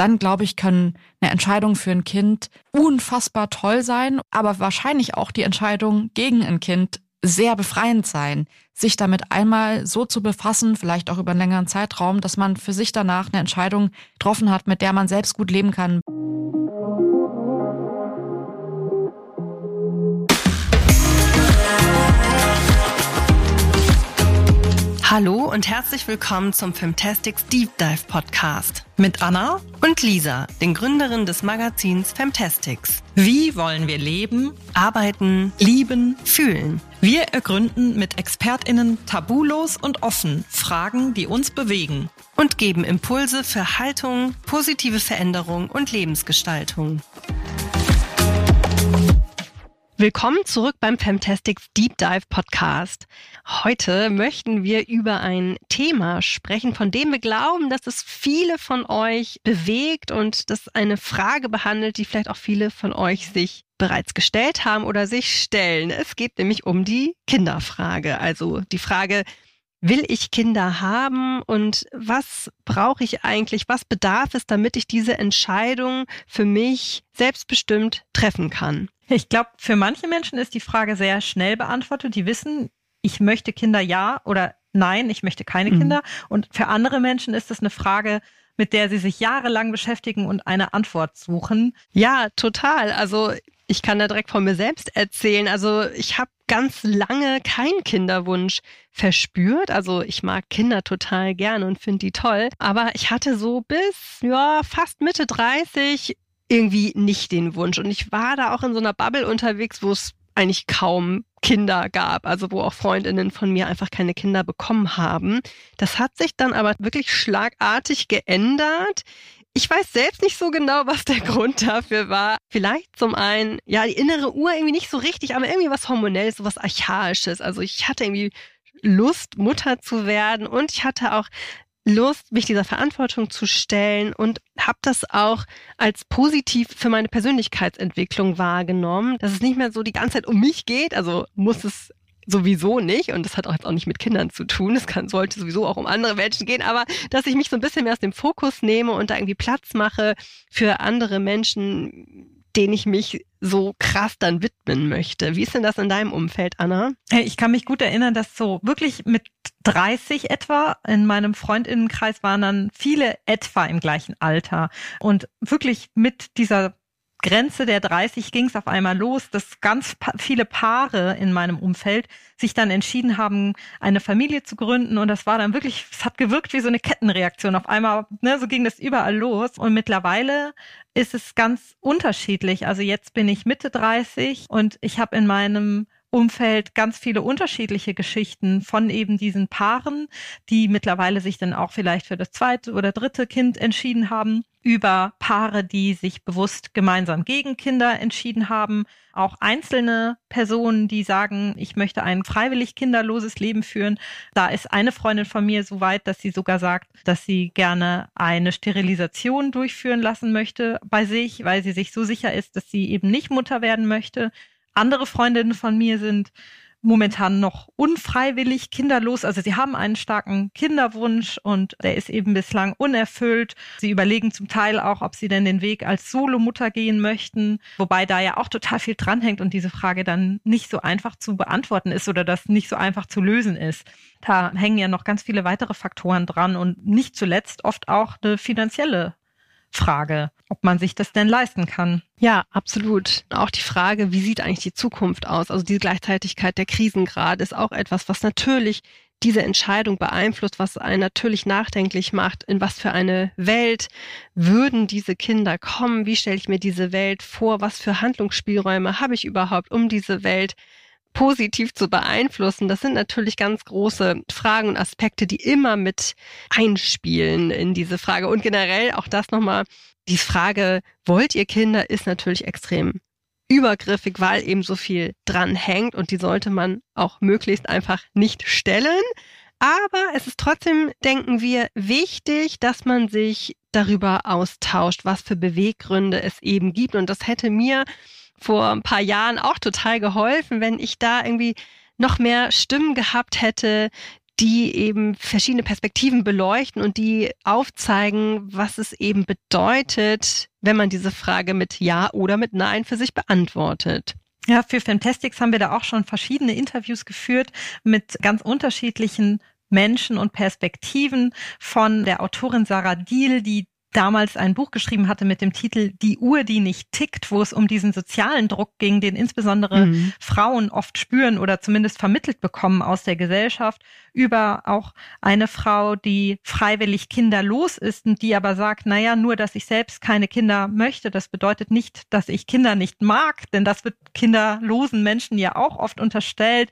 dann glaube ich, können eine Entscheidung für ein Kind unfassbar toll sein, aber wahrscheinlich auch die Entscheidung gegen ein Kind sehr befreiend sein, sich damit einmal so zu befassen, vielleicht auch über einen längeren Zeitraum, dass man für sich danach eine Entscheidung getroffen hat, mit der man selbst gut leben kann. Hallo und herzlich willkommen zum Femtastics Deep Dive Podcast mit Anna und Lisa, den Gründerinnen des Magazins Femtastics. Wie wollen wir leben, arbeiten, lieben, fühlen? Wir ergründen mit ExpertInnen tabulos und offen Fragen, die uns bewegen. Und geben Impulse für Haltung, positive Veränderung und Lebensgestaltung. Willkommen zurück beim Fantastics Deep Dive Podcast. Heute möchten wir über ein Thema sprechen, von dem wir glauben, dass es viele von euch bewegt und das eine Frage behandelt, die vielleicht auch viele von euch sich bereits gestellt haben oder sich stellen. Es geht nämlich um die Kinderfrage. Also die Frage, will ich Kinder haben und was brauche ich eigentlich, was bedarf es, damit ich diese Entscheidung für mich selbstbestimmt treffen kann? Ich glaube, für manche Menschen ist die Frage sehr schnell beantwortet. Die wissen, ich möchte Kinder ja oder nein, ich möchte keine mhm. Kinder. Und für andere Menschen ist es eine Frage, mit der sie sich jahrelang beschäftigen und eine Antwort suchen. Ja, total. Also ich kann da direkt von mir selbst erzählen. Also ich habe ganz lange keinen Kinderwunsch verspürt. Also ich mag Kinder total gern und finde die toll. Aber ich hatte so bis ja fast Mitte 30 irgendwie nicht den Wunsch. Und ich war da auch in so einer Bubble unterwegs, wo es eigentlich kaum Kinder gab, also wo auch Freundinnen von mir einfach keine Kinder bekommen haben. Das hat sich dann aber wirklich schlagartig geändert. Ich weiß selbst nicht so genau, was der Grund dafür war. Vielleicht zum einen, ja, die innere Uhr irgendwie nicht so richtig, aber irgendwie was hormonelles, so was Archaisches. Also ich hatte irgendwie Lust, Mutter zu werden und ich hatte auch Lust, mich dieser Verantwortung zu stellen und habe das auch als positiv für meine Persönlichkeitsentwicklung wahrgenommen, dass es nicht mehr so die ganze Zeit um mich geht, also muss es sowieso nicht und das hat auch jetzt auch nicht mit Kindern zu tun, es kann, sollte sowieso auch um andere Menschen gehen, aber dass ich mich so ein bisschen mehr aus dem Fokus nehme und da irgendwie Platz mache für andere Menschen, den ich mich so krass dann widmen möchte. Wie ist denn das in deinem Umfeld, Anna? Ich kann mich gut erinnern, dass so wirklich mit 30 etwa in meinem Freundinnenkreis waren dann viele etwa im gleichen Alter und wirklich mit dieser Grenze der 30 ging es auf einmal los, dass ganz pa viele Paare in meinem Umfeld sich dann entschieden haben, eine Familie zu gründen. Und das war dann wirklich, es hat gewirkt wie so eine Kettenreaktion. Auf einmal, ne, so ging das überall los. Und mittlerweile ist es ganz unterschiedlich. Also jetzt bin ich Mitte 30 und ich habe in meinem Umfeld ganz viele unterschiedliche Geschichten von eben diesen Paaren, die mittlerweile sich dann auch vielleicht für das zweite oder dritte Kind entschieden haben, über Paare, die sich bewusst gemeinsam gegen Kinder entschieden haben, auch einzelne Personen, die sagen, ich möchte ein freiwillig kinderloses Leben führen. Da ist eine Freundin von mir so weit, dass sie sogar sagt, dass sie gerne eine Sterilisation durchführen lassen möchte bei sich, weil sie sich so sicher ist, dass sie eben nicht Mutter werden möchte. Andere Freundinnen von mir sind momentan noch unfreiwillig kinderlos. Also sie haben einen starken Kinderwunsch und der ist eben bislang unerfüllt. Sie überlegen zum Teil auch, ob sie denn den Weg als Solomutter gehen möchten, wobei da ja auch total viel dranhängt und diese Frage dann nicht so einfach zu beantworten ist oder das nicht so einfach zu lösen ist. Da hängen ja noch ganz viele weitere Faktoren dran und nicht zuletzt oft auch eine finanzielle Frage, ob man sich das denn leisten kann. Ja, absolut. Auch die Frage, wie sieht eigentlich die Zukunft aus? Also diese Gleichzeitigkeit der Krisengrad ist auch etwas, was natürlich diese Entscheidung beeinflusst, was einen natürlich nachdenklich macht, in was für eine Welt würden diese Kinder kommen, wie stelle ich mir diese Welt vor, was für Handlungsspielräume habe ich überhaupt, um diese Welt positiv zu beeinflussen, das sind natürlich ganz große Fragen und Aspekte, die immer mit einspielen in diese Frage. Und generell auch das nochmal, die Frage, wollt ihr Kinder, ist natürlich extrem übergriffig, weil eben so viel dran hängt und die sollte man auch möglichst einfach nicht stellen. Aber es ist trotzdem, denken wir, wichtig, dass man sich darüber austauscht, was für Beweggründe es eben gibt. Und das hätte mir vor ein paar Jahren auch total geholfen, wenn ich da irgendwie noch mehr Stimmen gehabt hätte, die eben verschiedene Perspektiven beleuchten und die aufzeigen, was es eben bedeutet, wenn man diese Frage mit Ja oder mit Nein für sich beantwortet. Ja, für Fantastics haben wir da auch schon verschiedene Interviews geführt mit ganz unterschiedlichen Menschen und Perspektiven von der Autorin Sarah Diel, die damals ein Buch geschrieben hatte mit dem Titel Die Uhr, die nicht tickt, wo es um diesen sozialen Druck ging, den insbesondere mhm. Frauen oft spüren oder zumindest vermittelt bekommen aus der Gesellschaft, über auch eine Frau, die freiwillig kinderlos ist und die aber sagt, naja, nur, dass ich selbst keine Kinder möchte, das bedeutet nicht, dass ich Kinder nicht mag, denn das wird kinderlosen Menschen ja auch oft unterstellt.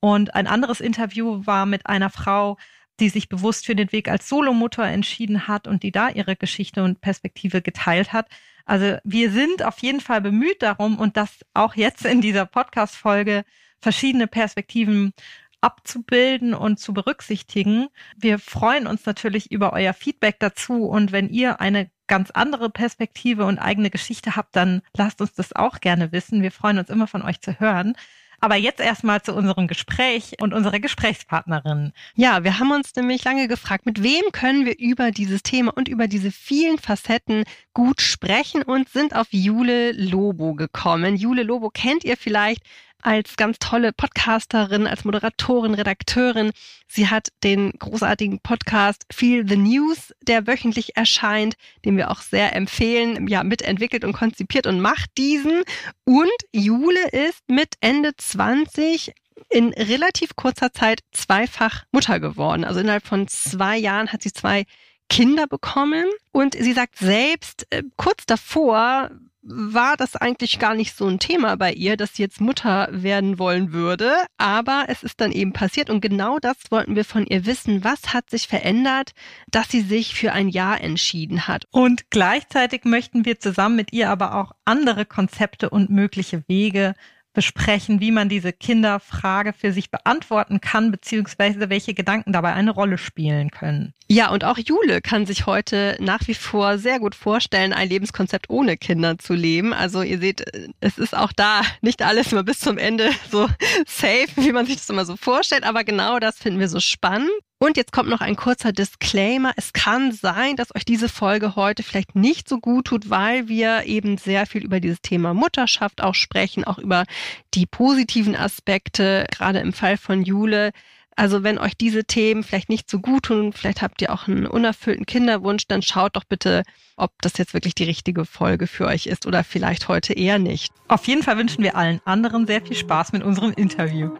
Und ein anderes Interview war mit einer Frau, die sich bewusst für den Weg als Solomutter entschieden hat und die da ihre Geschichte und Perspektive geteilt hat. Also wir sind auf jeden Fall bemüht darum und das auch jetzt in dieser Podcast-Folge verschiedene Perspektiven abzubilden und zu berücksichtigen. Wir freuen uns natürlich über euer Feedback dazu und wenn ihr eine ganz andere Perspektive und eigene Geschichte habt, dann lasst uns das auch gerne wissen. Wir freuen uns immer von euch zu hören. Aber jetzt erstmal zu unserem Gespräch und unserer Gesprächspartnerin. Ja, wir haben uns nämlich lange gefragt, mit wem können wir über dieses Thema und über diese vielen Facetten gut sprechen und sind auf Jule Lobo gekommen. Jule Lobo kennt ihr vielleicht als ganz tolle Podcasterin, als Moderatorin, Redakteurin. Sie hat den großartigen Podcast Feel the News, der wöchentlich erscheint, den wir auch sehr empfehlen, ja, mitentwickelt und konzipiert und macht diesen. Und Jule ist mit Ende 20 in relativ kurzer Zeit zweifach Mutter geworden. Also innerhalb von zwei Jahren hat sie zwei Kinder bekommen und sie sagt selbst, äh, kurz davor war das eigentlich gar nicht so ein Thema bei ihr, dass sie jetzt Mutter werden wollen würde. Aber es ist dann eben passiert und genau das wollten wir von ihr wissen. Was hat sich verändert, dass sie sich für ein Ja entschieden hat? Und gleichzeitig möchten wir zusammen mit ihr aber auch andere Konzepte und mögliche Wege besprechen, wie man diese Kinderfrage für sich beantworten kann, beziehungsweise welche Gedanken dabei eine Rolle spielen können. Ja, und auch Jule kann sich heute nach wie vor sehr gut vorstellen, ein Lebenskonzept ohne Kinder zu leben. Also ihr seht, es ist auch da nicht alles immer bis zum Ende so safe, wie man sich das immer so vorstellt, aber genau das finden wir so spannend. Und jetzt kommt noch ein kurzer Disclaimer. Es kann sein, dass euch diese Folge heute vielleicht nicht so gut tut, weil wir eben sehr viel über dieses Thema Mutterschaft auch sprechen, auch über die positiven Aspekte, gerade im Fall von Jule. Also wenn euch diese Themen vielleicht nicht so gut tun, vielleicht habt ihr auch einen unerfüllten Kinderwunsch, dann schaut doch bitte, ob das jetzt wirklich die richtige Folge für euch ist oder vielleicht heute eher nicht. Auf jeden Fall wünschen wir allen anderen sehr viel Spaß mit unserem Interview.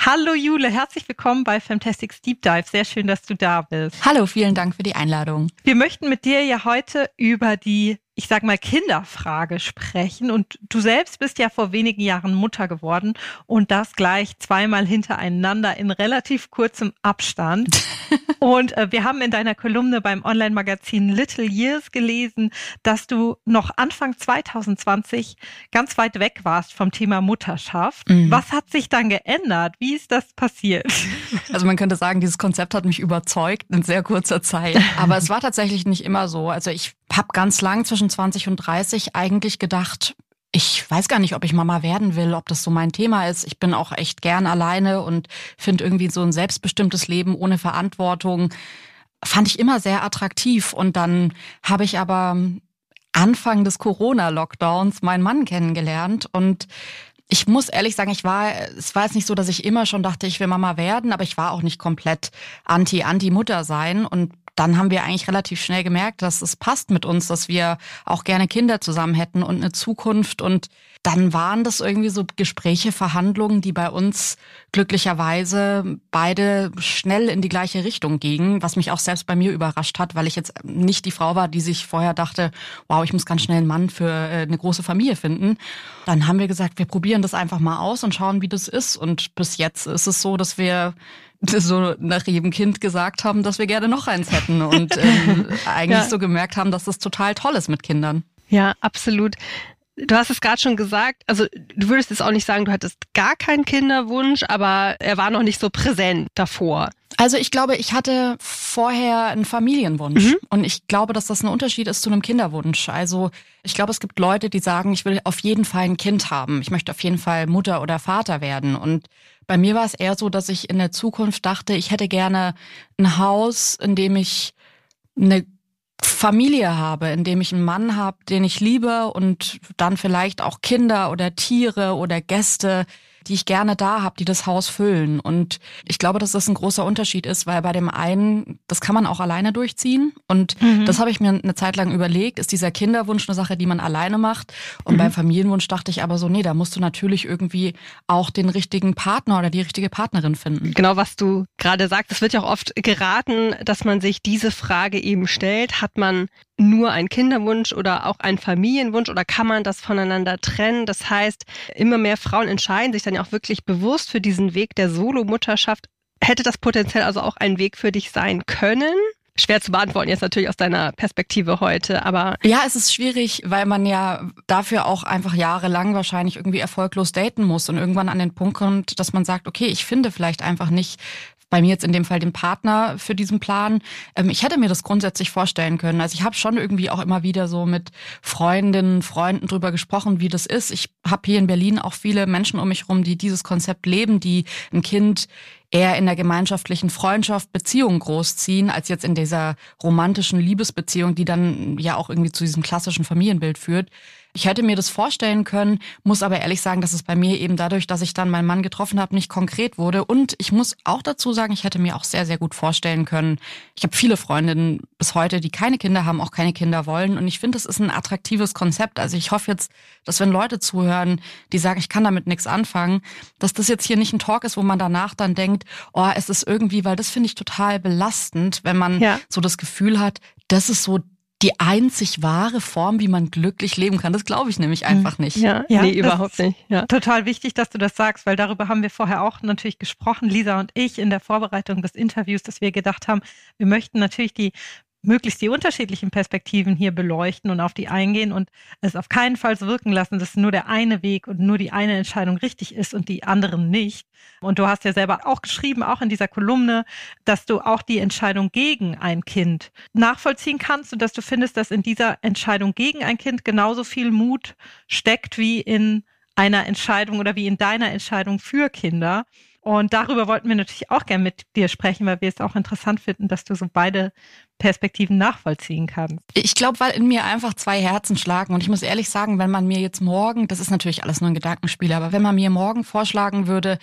Hallo Jule, herzlich willkommen bei Fantastics Deep Dive. Sehr schön, dass du da bist. Hallo, vielen Dank für die Einladung. Wir möchten mit dir ja heute über die ich sag mal, Kinderfrage sprechen. Und du selbst bist ja vor wenigen Jahren Mutter geworden und das gleich zweimal hintereinander in relativ kurzem Abstand. und äh, wir haben in deiner Kolumne beim Online-Magazin Little Years gelesen, dass du noch Anfang 2020 ganz weit weg warst vom Thema Mutterschaft. Mhm. Was hat sich dann geändert? Wie ist das passiert? Also man könnte sagen, dieses Konzept hat mich überzeugt in sehr kurzer Zeit. Aber es war tatsächlich nicht immer so. Also ich habe ganz lang zwischen 20 und 30 eigentlich gedacht, ich weiß gar nicht, ob ich Mama werden will, ob das so mein Thema ist. Ich bin auch echt gern alleine und finde irgendwie so ein selbstbestimmtes Leben ohne Verantwortung. Fand ich immer sehr attraktiv. Und dann habe ich aber Anfang des Corona-Lockdowns meinen Mann kennengelernt und ich muss ehrlich sagen, ich war, es war jetzt nicht so, dass ich immer schon dachte, ich will Mama werden, aber ich war auch nicht komplett anti-anti-Mutter sein und dann haben wir eigentlich relativ schnell gemerkt, dass es passt mit uns, dass wir auch gerne Kinder zusammen hätten und eine Zukunft. Und dann waren das irgendwie so Gespräche, Verhandlungen, die bei uns glücklicherweise beide schnell in die gleiche Richtung gingen, was mich auch selbst bei mir überrascht hat, weil ich jetzt nicht die Frau war, die sich vorher dachte, wow, ich muss ganz schnell einen Mann für äh, eine große Familie finden. Dann haben wir gesagt, wir probieren das einfach mal aus und schauen, wie das ist. Und bis jetzt ist es so, dass wir so nach jedem Kind gesagt haben, dass wir gerne noch eins hätten und ähm, eigentlich ja. so gemerkt haben, dass das total toll ist mit Kindern. Ja, absolut. Du hast es gerade schon gesagt, also du würdest jetzt auch nicht sagen, du hattest gar keinen Kinderwunsch, aber er war noch nicht so präsent davor. Also ich glaube, ich hatte vorher einen Familienwunsch mhm. und ich glaube, dass das ein Unterschied ist zu einem Kinderwunsch. Also ich glaube, es gibt Leute, die sagen, ich will auf jeden Fall ein Kind haben. Ich möchte auf jeden Fall Mutter oder Vater werden. Und bei mir war es eher so, dass ich in der Zukunft dachte, ich hätte gerne ein Haus, in dem ich eine Familie habe, in dem ich einen Mann habe, den ich liebe und dann vielleicht auch Kinder oder Tiere oder Gäste, die ich gerne da habe, die das Haus füllen. Und ich glaube, dass das ein großer Unterschied ist, weil bei dem einen, das kann man auch alleine durchziehen. Und mhm. das habe ich mir eine Zeit lang überlegt, ist dieser Kinderwunsch eine Sache, die man alleine macht. Und mhm. beim Familienwunsch dachte ich aber so, nee, da musst du natürlich irgendwie auch den richtigen Partner oder die richtige Partnerin finden. Genau, was du gerade sagst, es wird ja auch oft geraten, dass man sich diese Frage eben stellt. Hat man nur ein Kinderwunsch oder auch ein Familienwunsch oder kann man das voneinander trennen? Das heißt, immer mehr Frauen entscheiden sich dann ja auch wirklich bewusst für diesen Weg der Solomutterschaft. Hätte das potenziell also auch ein Weg für dich sein können? Schwer zu beantworten jetzt natürlich aus deiner Perspektive heute, aber. Ja, es ist schwierig, weil man ja dafür auch einfach jahrelang wahrscheinlich irgendwie erfolglos daten muss und irgendwann an den Punkt kommt, dass man sagt, okay, ich finde vielleicht einfach nicht bei mir jetzt in dem Fall den Partner für diesen Plan. Ähm, ich hätte mir das grundsätzlich vorstellen können. Also ich habe schon irgendwie auch immer wieder so mit Freundinnen, Freunden drüber gesprochen, wie das ist. Ich habe hier in Berlin auch viele Menschen um mich rum, die dieses Konzept leben, die ein Kind eher in der gemeinschaftlichen Freundschaft, Beziehung großziehen, als jetzt in dieser romantischen Liebesbeziehung, die dann ja auch irgendwie zu diesem klassischen Familienbild führt. Ich hätte mir das vorstellen können, muss aber ehrlich sagen, dass es bei mir eben dadurch, dass ich dann meinen Mann getroffen habe, nicht konkret wurde. Und ich muss auch dazu sagen, ich hätte mir auch sehr, sehr gut vorstellen können. Ich habe viele Freundinnen bis heute, die keine Kinder haben, auch keine Kinder wollen. Und ich finde, es ist ein attraktives Konzept. Also ich hoffe jetzt, dass wenn Leute zuhören, die sagen, ich kann damit nichts anfangen, dass das jetzt hier nicht ein Talk ist, wo man danach dann denkt, oh, es ist irgendwie, weil das finde ich total belastend, wenn man ja. so das Gefühl hat, das ist so die einzig wahre Form, wie man glücklich leben kann. Das glaube ich nämlich einfach nicht. Ja, ja nee, überhaupt nicht. Ja. Total wichtig, dass du das sagst, weil darüber haben wir vorher auch natürlich gesprochen, Lisa und ich, in der Vorbereitung des Interviews, dass wir gedacht haben, wir möchten natürlich die möglichst die unterschiedlichen Perspektiven hier beleuchten und auf die eingehen und es auf keinen Fall so wirken lassen, dass nur der eine Weg und nur die eine Entscheidung richtig ist und die anderen nicht. Und du hast ja selber auch geschrieben, auch in dieser Kolumne, dass du auch die Entscheidung gegen ein Kind nachvollziehen kannst und dass du findest, dass in dieser Entscheidung gegen ein Kind genauso viel Mut steckt wie in einer Entscheidung oder wie in deiner Entscheidung für Kinder. Und darüber wollten wir natürlich auch gerne mit dir sprechen, weil wir es auch interessant finden, dass du so beide Perspektiven nachvollziehen kannst. Ich glaube, weil in mir einfach zwei Herzen schlagen. Und ich muss ehrlich sagen, wenn man mir jetzt morgen, das ist natürlich alles nur ein Gedankenspiel, aber wenn man mir morgen vorschlagen würde,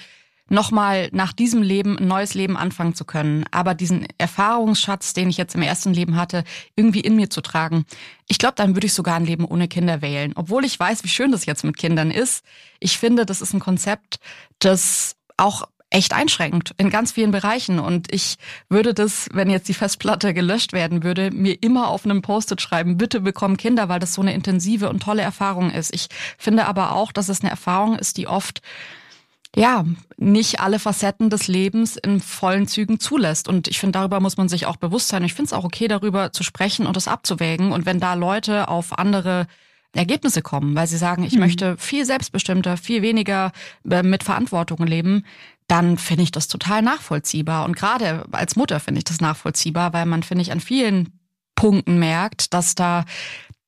nochmal nach diesem Leben ein neues Leben anfangen zu können, aber diesen Erfahrungsschatz, den ich jetzt im ersten Leben hatte, irgendwie in mir zu tragen. Ich glaube, dann würde ich sogar ein Leben ohne Kinder wählen. Obwohl ich weiß, wie schön das jetzt mit Kindern ist. Ich finde, das ist ein Konzept, das auch echt einschränkend in ganz vielen Bereichen. Und ich würde das, wenn jetzt die Festplatte gelöscht werden würde, mir immer auf einem Post-it schreiben, bitte bekomm Kinder, weil das so eine intensive und tolle Erfahrung ist. Ich finde aber auch, dass es eine Erfahrung ist, die oft ja, nicht alle Facetten des Lebens in vollen Zügen zulässt. Und ich finde, darüber muss man sich auch bewusst sein. Ich finde es auch okay, darüber zu sprechen und das abzuwägen. Und wenn da Leute auf andere Ergebnisse kommen, weil sie sagen, ich mhm. möchte viel selbstbestimmter, viel weniger äh, mit Verantwortung leben, dann finde ich das total nachvollziehbar. Und gerade als Mutter finde ich das nachvollziehbar, weil man, finde ich, an vielen Punkten merkt, dass da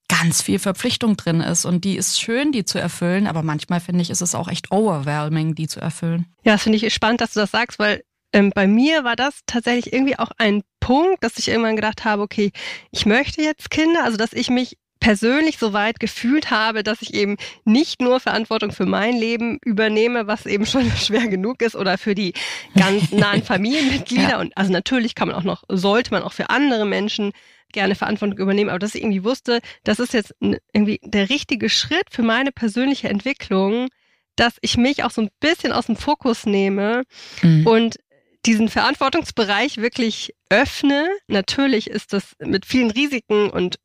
ganz viel Verpflichtung drin ist. Und die ist schön, die zu erfüllen, aber manchmal finde ich, ist es auch echt overwhelming, die zu erfüllen. Ja, das finde ich spannend, dass du das sagst, weil ähm, bei mir war das tatsächlich irgendwie auch ein Punkt, dass ich irgendwann gedacht habe, okay, ich möchte jetzt Kinder, also dass ich mich persönlich so weit gefühlt habe, dass ich eben nicht nur Verantwortung für mein Leben übernehme, was eben schon schwer genug ist, oder für die ganz nahen Familienmitglieder. ja. Und also natürlich kann man auch noch, sollte man auch für andere Menschen gerne Verantwortung übernehmen, aber dass ich irgendwie wusste, das ist jetzt irgendwie der richtige Schritt für meine persönliche Entwicklung, dass ich mich auch so ein bisschen aus dem Fokus nehme mhm. und diesen Verantwortungsbereich wirklich öffne. Natürlich ist das mit vielen Risiken und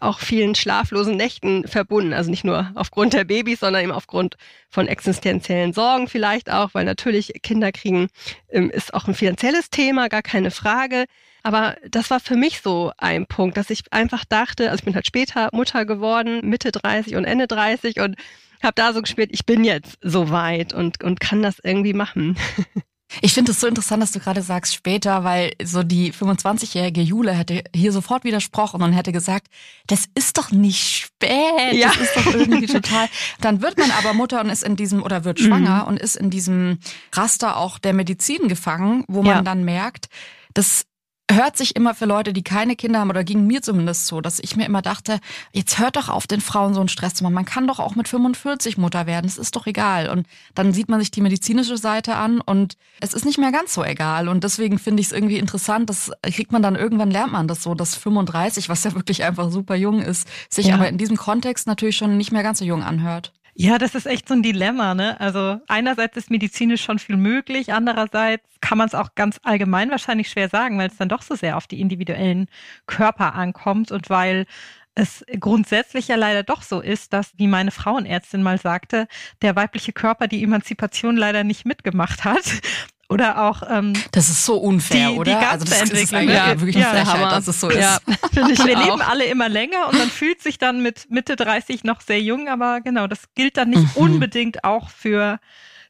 auch vielen schlaflosen Nächten verbunden. Also nicht nur aufgrund der Babys, sondern eben aufgrund von existenziellen Sorgen vielleicht auch, weil natürlich Kinder kriegen ähm, ist auch ein finanzielles Thema, gar keine Frage. Aber das war für mich so ein Punkt, dass ich einfach dachte, also ich bin halt später Mutter geworden, Mitte 30 und Ende 30 und habe da so gespielt, ich bin jetzt so weit und, und kann das irgendwie machen. Ich finde es so interessant, dass du gerade sagst später, weil so die 25-jährige Jule hätte hier sofort widersprochen und hätte gesagt, das ist doch nicht spät, ja. das ist doch irgendwie total. Dann wird man aber Mutter und ist in diesem oder wird schwanger mhm. und ist in diesem Raster auch der Medizin gefangen, wo man ja. dann merkt, das hört sich immer für Leute, die keine Kinder haben, oder ging mir zumindest so, dass ich mir immer dachte, jetzt hört doch auf, den Frauen so einen Stress zu machen. Man kann doch auch mit 45 Mutter werden, es ist doch egal. Und dann sieht man sich die medizinische Seite an und es ist nicht mehr ganz so egal. Und deswegen finde ich es irgendwie interessant, dass kriegt man dann irgendwann lernt man das so, dass 35, was ja wirklich einfach super jung ist, sich ja. aber in diesem Kontext natürlich schon nicht mehr ganz so jung anhört. Ja, das ist echt so ein Dilemma, ne? Also einerseits ist medizinisch schon viel möglich, andererseits kann man es auch ganz allgemein wahrscheinlich schwer sagen, weil es dann doch so sehr auf die individuellen Körper ankommt und weil es grundsätzlich ja leider doch so ist, dass, wie meine Frauenärztin mal sagte, der weibliche Körper die Emanzipation leider nicht mitgemacht hat oder auch ähm, Das ist so unfair, die, oder? Die also das ist ja, ja wirklich ja, Frechheit, dass es so ist. Ja, ich Wir auch. leben alle immer länger und man fühlt sich dann mit Mitte 30 noch sehr jung, aber genau, das gilt dann nicht mhm. unbedingt auch für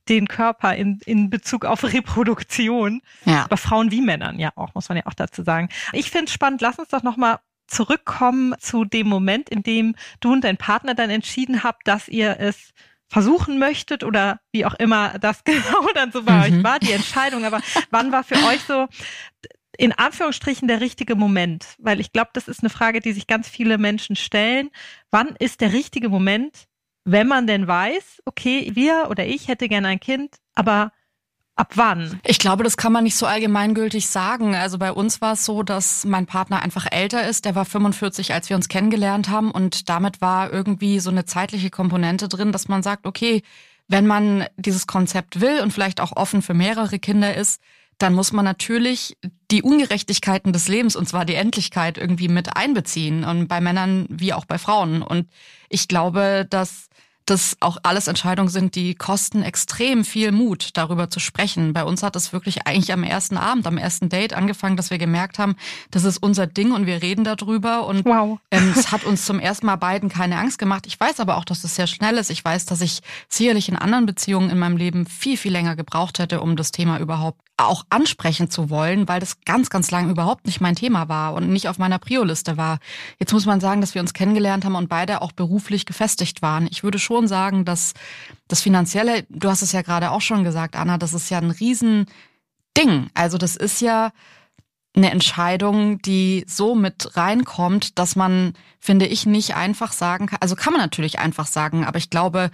den Körper in, in Bezug auf Reproduktion. Ja. Bei Frauen wie Männern ja auch, muss man ja auch dazu sagen. Ich finde es spannend, lass uns doch nochmal zurückkommen zu dem Moment, in dem du und dein Partner dann entschieden habt, dass ihr es versuchen möchtet oder wie auch immer das genau dann so bei mhm. euch war, die Entscheidung. Aber wann war für euch so in Anführungsstrichen der richtige Moment? Weil ich glaube, das ist eine Frage, die sich ganz viele Menschen stellen. Wann ist der richtige Moment, wenn man denn weiß, okay, wir oder ich hätte gerne ein Kind, aber Ab wann? Ich glaube, das kann man nicht so allgemeingültig sagen. Also bei uns war es so, dass mein Partner einfach älter ist. Der war 45, als wir uns kennengelernt haben. Und damit war irgendwie so eine zeitliche Komponente drin, dass man sagt, okay, wenn man dieses Konzept will und vielleicht auch offen für mehrere Kinder ist, dann muss man natürlich die Ungerechtigkeiten des Lebens, und zwar die Endlichkeit, irgendwie mit einbeziehen. Und bei Männern wie auch bei Frauen. Und ich glaube, dass das auch alles Entscheidungen sind, die kosten extrem viel Mut, darüber zu sprechen. Bei uns hat es wirklich eigentlich am ersten Abend, am ersten Date angefangen, dass wir gemerkt haben, das ist unser Ding und wir reden darüber. Und wow. ähm, es hat uns zum ersten Mal beiden keine Angst gemacht. Ich weiß aber auch, dass es sehr schnell ist. Ich weiß, dass ich sicherlich in anderen Beziehungen in meinem Leben viel, viel länger gebraucht hätte, um das Thema überhaupt auch ansprechen zu wollen, weil das ganz, ganz lang überhaupt nicht mein Thema war und nicht auf meiner Prio-Liste war. Jetzt muss man sagen, dass wir uns kennengelernt haben und beide auch beruflich gefestigt waren. Ich würde schon sagen, dass das Finanzielle, du hast es ja gerade auch schon gesagt, Anna, das ist ja ein Riesending. Also das ist ja eine Entscheidung, die so mit reinkommt, dass man, finde ich, nicht einfach sagen kann. Also kann man natürlich einfach sagen, aber ich glaube,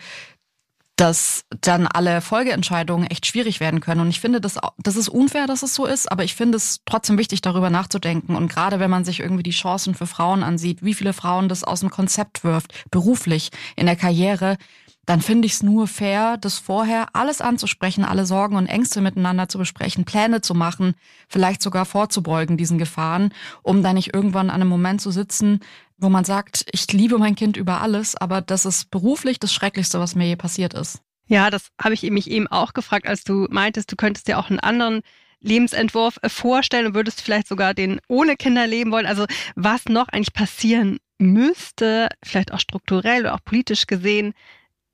dass dann alle Folgeentscheidungen echt schwierig werden können. Und ich finde, das, das ist unfair, dass es so ist, aber ich finde es trotzdem wichtig, darüber nachzudenken. Und gerade wenn man sich irgendwie die Chancen für Frauen ansieht, wie viele Frauen das aus dem Konzept wirft, beruflich, in der Karriere, dann finde ich es nur fair, das vorher alles anzusprechen, alle Sorgen und Ängste miteinander zu besprechen, Pläne zu machen, vielleicht sogar vorzubeugen diesen Gefahren, um dann nicht irgendwann an einem Moment zu sitzen, wo man sagt, ich liebe mein Kind über alles, aber das ist beruflich das Schrecklichste, was mir je passiert ist. Ja, das habe ich mich eben auch gefragt, als du meintest, du könntest dir auch einen anderen Lebensentwurf vorstellen und würdest vielleicht sogar den ohne Kinder leben wollen. Also was noch eigentlich passieren müsste, vielleicht auch strukturell oder auch politisch gesehen,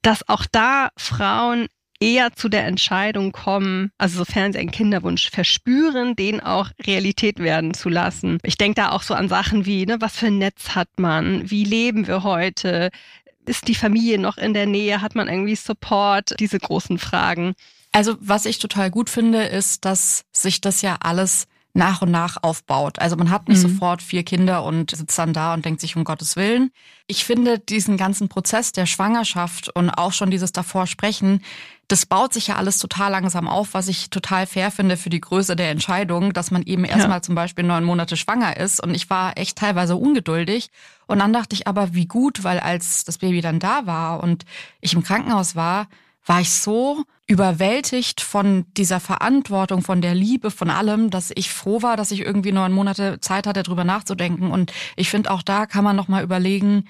dass auch da Frauen eher zu der Entscheidung kommen, also sofern sie einen Kinderwunsch verspüren, den auch Realität werden zu lassen. Ich denke da auch so an Sachen wie, ne, was für ein Netz hat man? Wie leben wir heute? Ist die Familie noch in der Nähe? Hat man irgendwie Support? Diese großen Fragen. Also was ich total gut finde, ist, dass sich das ja alles nach und nach aufbaut. Also man hat nicht mhm. sofort vier Kinder und sitzt dann da und denkt sich um Gottes Willen. Ich finde diesen ganzen Prozess der Schwangerschaft und auch schon dieses davor sprechen, das baut sich ja alles total langsam auf, was ich total fair finde für die Größe der Entscheidung, dass man eben erstmal ja. zum Beispiel neun Monate schwanger ist. Und ich war echt teilweise ungeduldig. Und dann dachte ich aber, wie gut, weil als das Baby dann da war und ich im Krankenhaus war, war ich so überwältigt von dieser Verantwortung, von der Liebe, von allem, dass ich froh war, dass ich irgendwie neun Monate Zeit hatte, drüber nachzudenken. Und ich finde, auch da kann man nochmal überlegen,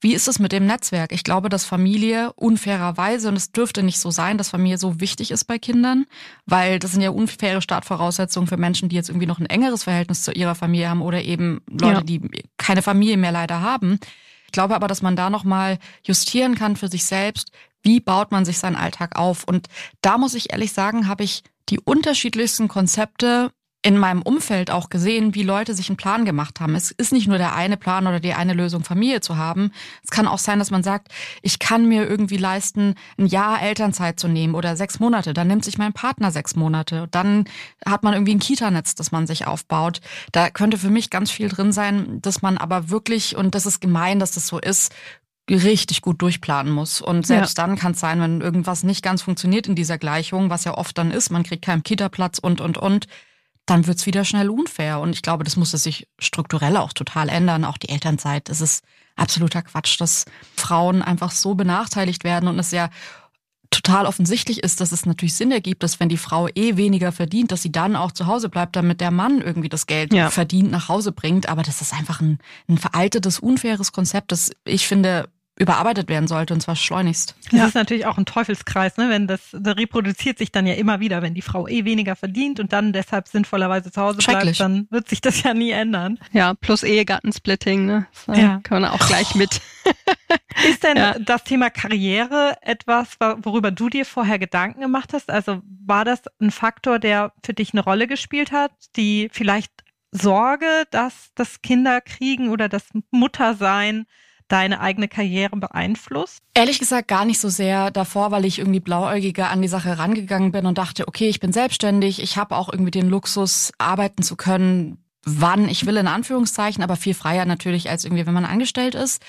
wie ist es mit dem Netzwerk? Ich glaube, dass Familie unfairerweise, und es dürfte nicht so sein, dass Familie so wichtig ist bei Kindern, weil das sind ja unfaire Startvoraussetzungen für Menschen, die jetzt irgendwie noch ein engeres Verhältnis zu ihrer Familie haben oder eben Leute, ja. die keine Familie mehr leider haben. Ich glaube aber, dass man da nochmal justieren kann für sich selbst. Wie baut man sich seinen Alltag auf? Und da muss ich ehrlich sagen, habe ich die unterschiedlichsten Konzepte in meinem Umfeld auch gesehen, wie Leute sich einen Plan gemacht haben. Es ist nicht nur der eine Plan oder die eine Lösung, Familie zu haben. Es kann auch sein, dass man sagt, ich kann mir irgendwie leisten, ein Jahr Elternzeit zu nehmen oder sechs Monate. Dann nimmt sich mein Partner sechs Monate. Dann hat man irgendwie ein Kitanetz, das man sich aufbaut. Da könnte für mich ganz viel drin sein, dass man aber wirklich, und das ist gemein, dass das so ist, richtig gut durchplanen muss. Und selbst ja. dann kann es sein, wenn irgendwas nicht ganz funktioniert in dieser Gleichung, was ja oft dann ist, man kriegt keinen Kita-Platz und, und, und, dann wird's wieder schnell unfair. Und ich glaube, das muss sich strukturell auch total ändern. Auch die Elternzeit. Es ist absoluter Quatsch, dass Frauen einfach so benachteiligt werden und es ja total offensichtlich ist, dass es natürlich Sinn ergibt, dass wenn die Frau eh weniger verdient, dass sie dann auch zu Hause bleibt, damit der Mann irgendwie das Geld ja. verdient nach Hause bringt. Aber das ist einfach ein, ein veraltetes, unfaires Konzept, das ich finde überarbeitet werden sollte und zwar schleunigst. Das ja. ist natürlich auch ein Teufelskreis, ne? Wenn das, das reproduziert sich dann ja immer wieder, wenn die Frau eh weniger verdient und dann deshalb sinnvollerweise zu Hause bleibt, dann wird sich das ja nie ändern. Ja, plus Ehegattensplitting, ne? Das ja. kann man auch gleich mit. ist denn ja. das Thema Karriere etwas, worüber du dir vorher Gedanken gemacht hast? Also war das ein Faktor, der für dich eine Rolle gespielt hat, die vielleicht Sorge, dass das Kinder kriegen oder das Muttersein deine eigene Karriere beeinflusst? Ehrlich gesagt gar nicht so sehr davor, weil ich irgendwie blauäugiger an die Sache rangegangen bin und dachte, okay, ich bin selbstständig, ich habe auch irgendwie den Luxus, arbeiten zu können, wann ich will, in Anführungszeichen, aber viel freier natürlich, als irgendwie, wenn man angestellt ist.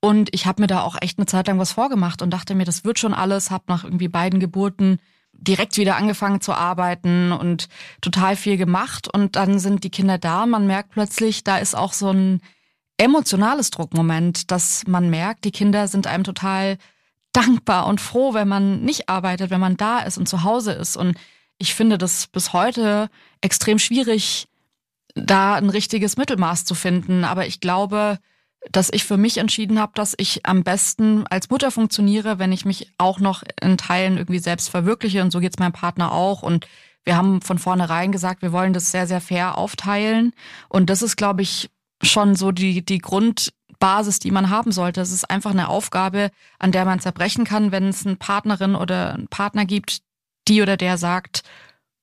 Und ich habe mir da auch echt eine Zeit lang was vorgemacht und dachte mir, das wird schon alles, habe nach irgendwie beiden Geburten direkt wieder angefangen zu arbeiten und total viel gemacht. Und dann sind die Kinder da man merkt plötzlich, da ist auch so ein emotionales Druckmoment, dass man merkt, die Kinder sind einem total dankbar und froh, wenn man nicht arbeitet, wenn man da ist und zu Hause ist. Und ich finde das bis heute extrem schwierig, da ein richtiges Mittelmaß zu finden. Aber ich glaube, dass ich für mich entschieden habe, dass ich am besten als Mutter funktioniere, wenn ich mich auch noch in Teilen irgendwie selbst verwirkliche. Und so geht's meinem Partner auch. Und wir haben von vornherein gesagt, wir wollen das sehr, sehr fair aufteilen. Und das ist, glaube ich, schon so die, die Grundbasis, die man haben sollte. Es ist einfach eine Aufgabe, an der man zerbrechen kann, wenn es eine Partnerin oder einen Partner gibt, die oder der sagt,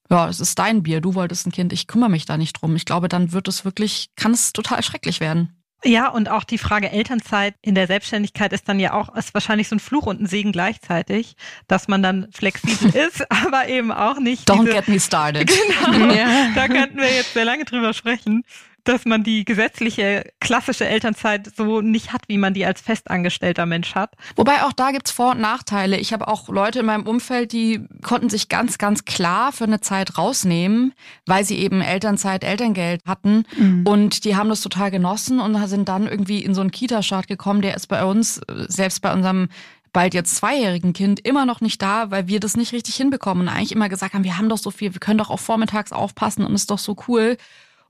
ja, es ist dein Bier, du wolltest ein Kind, ich kümmere mich da nicht drum. Ich glaube, dann wird es wirklich, kann es total schrecklich werden. Ja, und auch die Frage Elternzeit in der Selbstständigkeit ist dann ja auch, ist wahrscheinlich so ein Fluch und ein Segen gleichzeitig, dass man dann flexibel ist, aber eben auch nicht. Don't diese, get me started. Genau. Ja. Da könnten wir jetzt sehr lange drüber sprechen dass man die gesetzliche klassische Elternzeit so nicht hat, wie man die als festangestellter Mensch hat. Wobei auch da gibt's Vor- und Nachteile. Ich habe auch Leute in meinem Umfeld, die konnten sich ganz, ganz klar für eine Zeit rausnehmen, weil sie eben Elternzeit, Elterngeld hatten. Mhm. Und die haben das total genossen und sind dann irgendwie in so einen Kita-Start gekommen. Der ist bei uns, selbst bei unserem bald jetzt zweijährigen Kind immer noch nicht da, weil wir das nicht richtig hinbekommen und eigentlich immer gesagt haben, wir haben doch so viel, wir können doch auch vormittags aufpassen und ist doch so cool.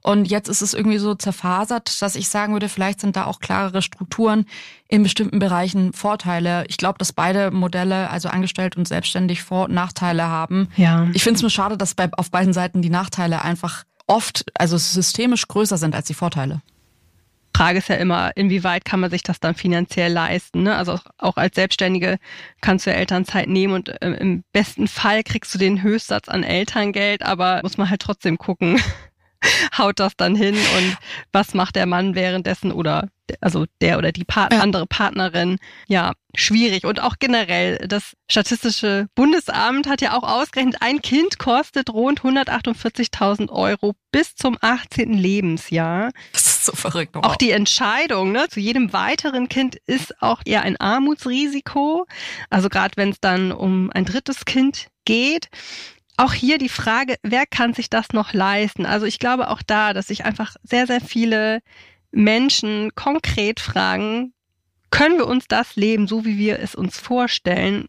Und jetzt ist es irgendwie so zerfasert, dass ich sagen würde, vielleicht sind da auch klarere Strukturen in bestimmten Bereichen Vorteile. Ich glaube, dass beide Modelle, also angestellt und selbstständig, Vor- und Nachteile haben. Ja. Ich finde es nur schade, dass bei, auf beiden Seiten die Nachteile einfach oft, also systemisch größer sind als die Vorteile. Frage ist ja immer, inwieweit kann man sich das dann finanziell leisten? Ne? Also auch als Selbstständige kannst du Elternzeit nehmen und äh, im besten Fall kriegst du den Höchstsatz an Elterngeld, aber muss man halt trotzdem gucken, haut das dann hin und was macht der Mann währenddessen oder also der oder die Part ja. andere Partnerin, ja, schwierig. Und auch generell, das Statistische Bundesamt hat ja auch ausgerechnet, ein Kind kostet rund 148.000 Euro bis zum 18. Lebensjahr. Das ist so verrückt. Wow. Auch die Entscheidung ne, zu jedem weiteren Kind ist auch eher ein Armutsrisiko. Also gerade wenn es dann um ein drittes Kind geht auch hier die Frage, wer kann sich das noch leisten? Also ich glaube auch da, dass sich einfach sehr, sehr viele Menschen konkret fragen, können wir uns das leben, so wie wir es uns vorstellen?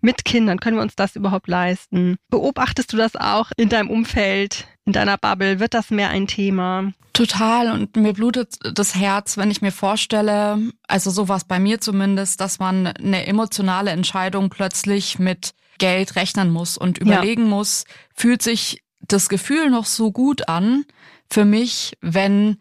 Mit Kindern können wir uns das überhaupt leisten? Beobachtest du das auch in deinem Umfeld, in deiner Bubble? Wird das mehr ein Thema? Total. Und mir blutet das Herz, wenn ich mir vorstelle, also so war es bei mir zumindest, dass man eine emotionale Entscheidung plötzlich mit Geld rechnen muss und überlegen ja. muss, fühlt sich das Gefühl noch so gut an für mich, wenn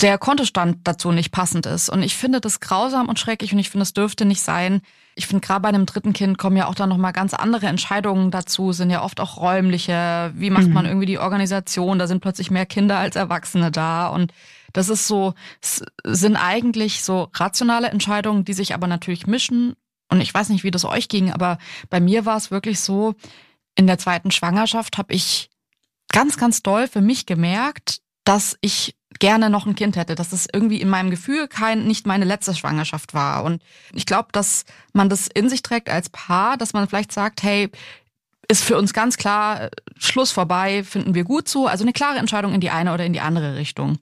der Kontostand dazu nicht passend ist. Und ich finde das grausam und schrecklich und ich finde, es dürfte nicht sein. Ich finde, gerade bei einem dritten Kind kommen ja auch dann nochmal ganz andere Entscheidungen dazu, sind ja oft auch räumliche. Wie macht mhm. man irgendwie die Organisation? Da sind plötzlich mehr Kinder als Erwachsene da. Und das ist so, sind eigentlich so rationale Entscheidungen, die sich aber natürlich mischen. Und ich weiß nicht, wie das euch ging, aber bei mir war es wirklich so, in der zweiten Schwangerschaft habe ich ganz, ganz doll für mich gemerkt, dass ich gerne noch ein Kind hätte, dass es irgendwie in meinem Gefühl kein nicht meine letzte Schwangerschaft war und ich glaube, dass man das in sich trägt als Paar, dass man vielleicht sagt, hey, ist für uns ganz klar Schluss vorbei, finden wir gut so, also eine klare Entscheidung in die eine oder in die andere Richtung.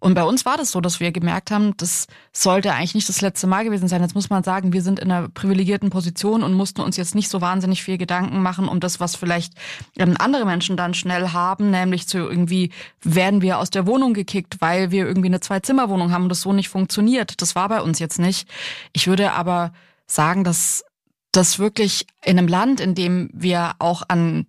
Und bei uns war das so, dass wir gemerkt haben, das sollte eigentlich nicht das letzte Mal gewesen sein. Jetzt muss man sagen, wir sind in einer privilegierten Position und mussten uns jetzt nicht so wahnsinnig viel Gedanken machen um das, was vielleicht ähm, andere Menschen dann schnell haben, nämlich zu irgendwie werden wir aus der Wohnung gekickt, weil wir irgendwie eine Zwei-Zimmer-Wohnung haben und das so nicht funktioniert. Das war bei uns jetzt nicht. Ich würde aber sagen, dass das wirklich in einem Land, in dem wir auch an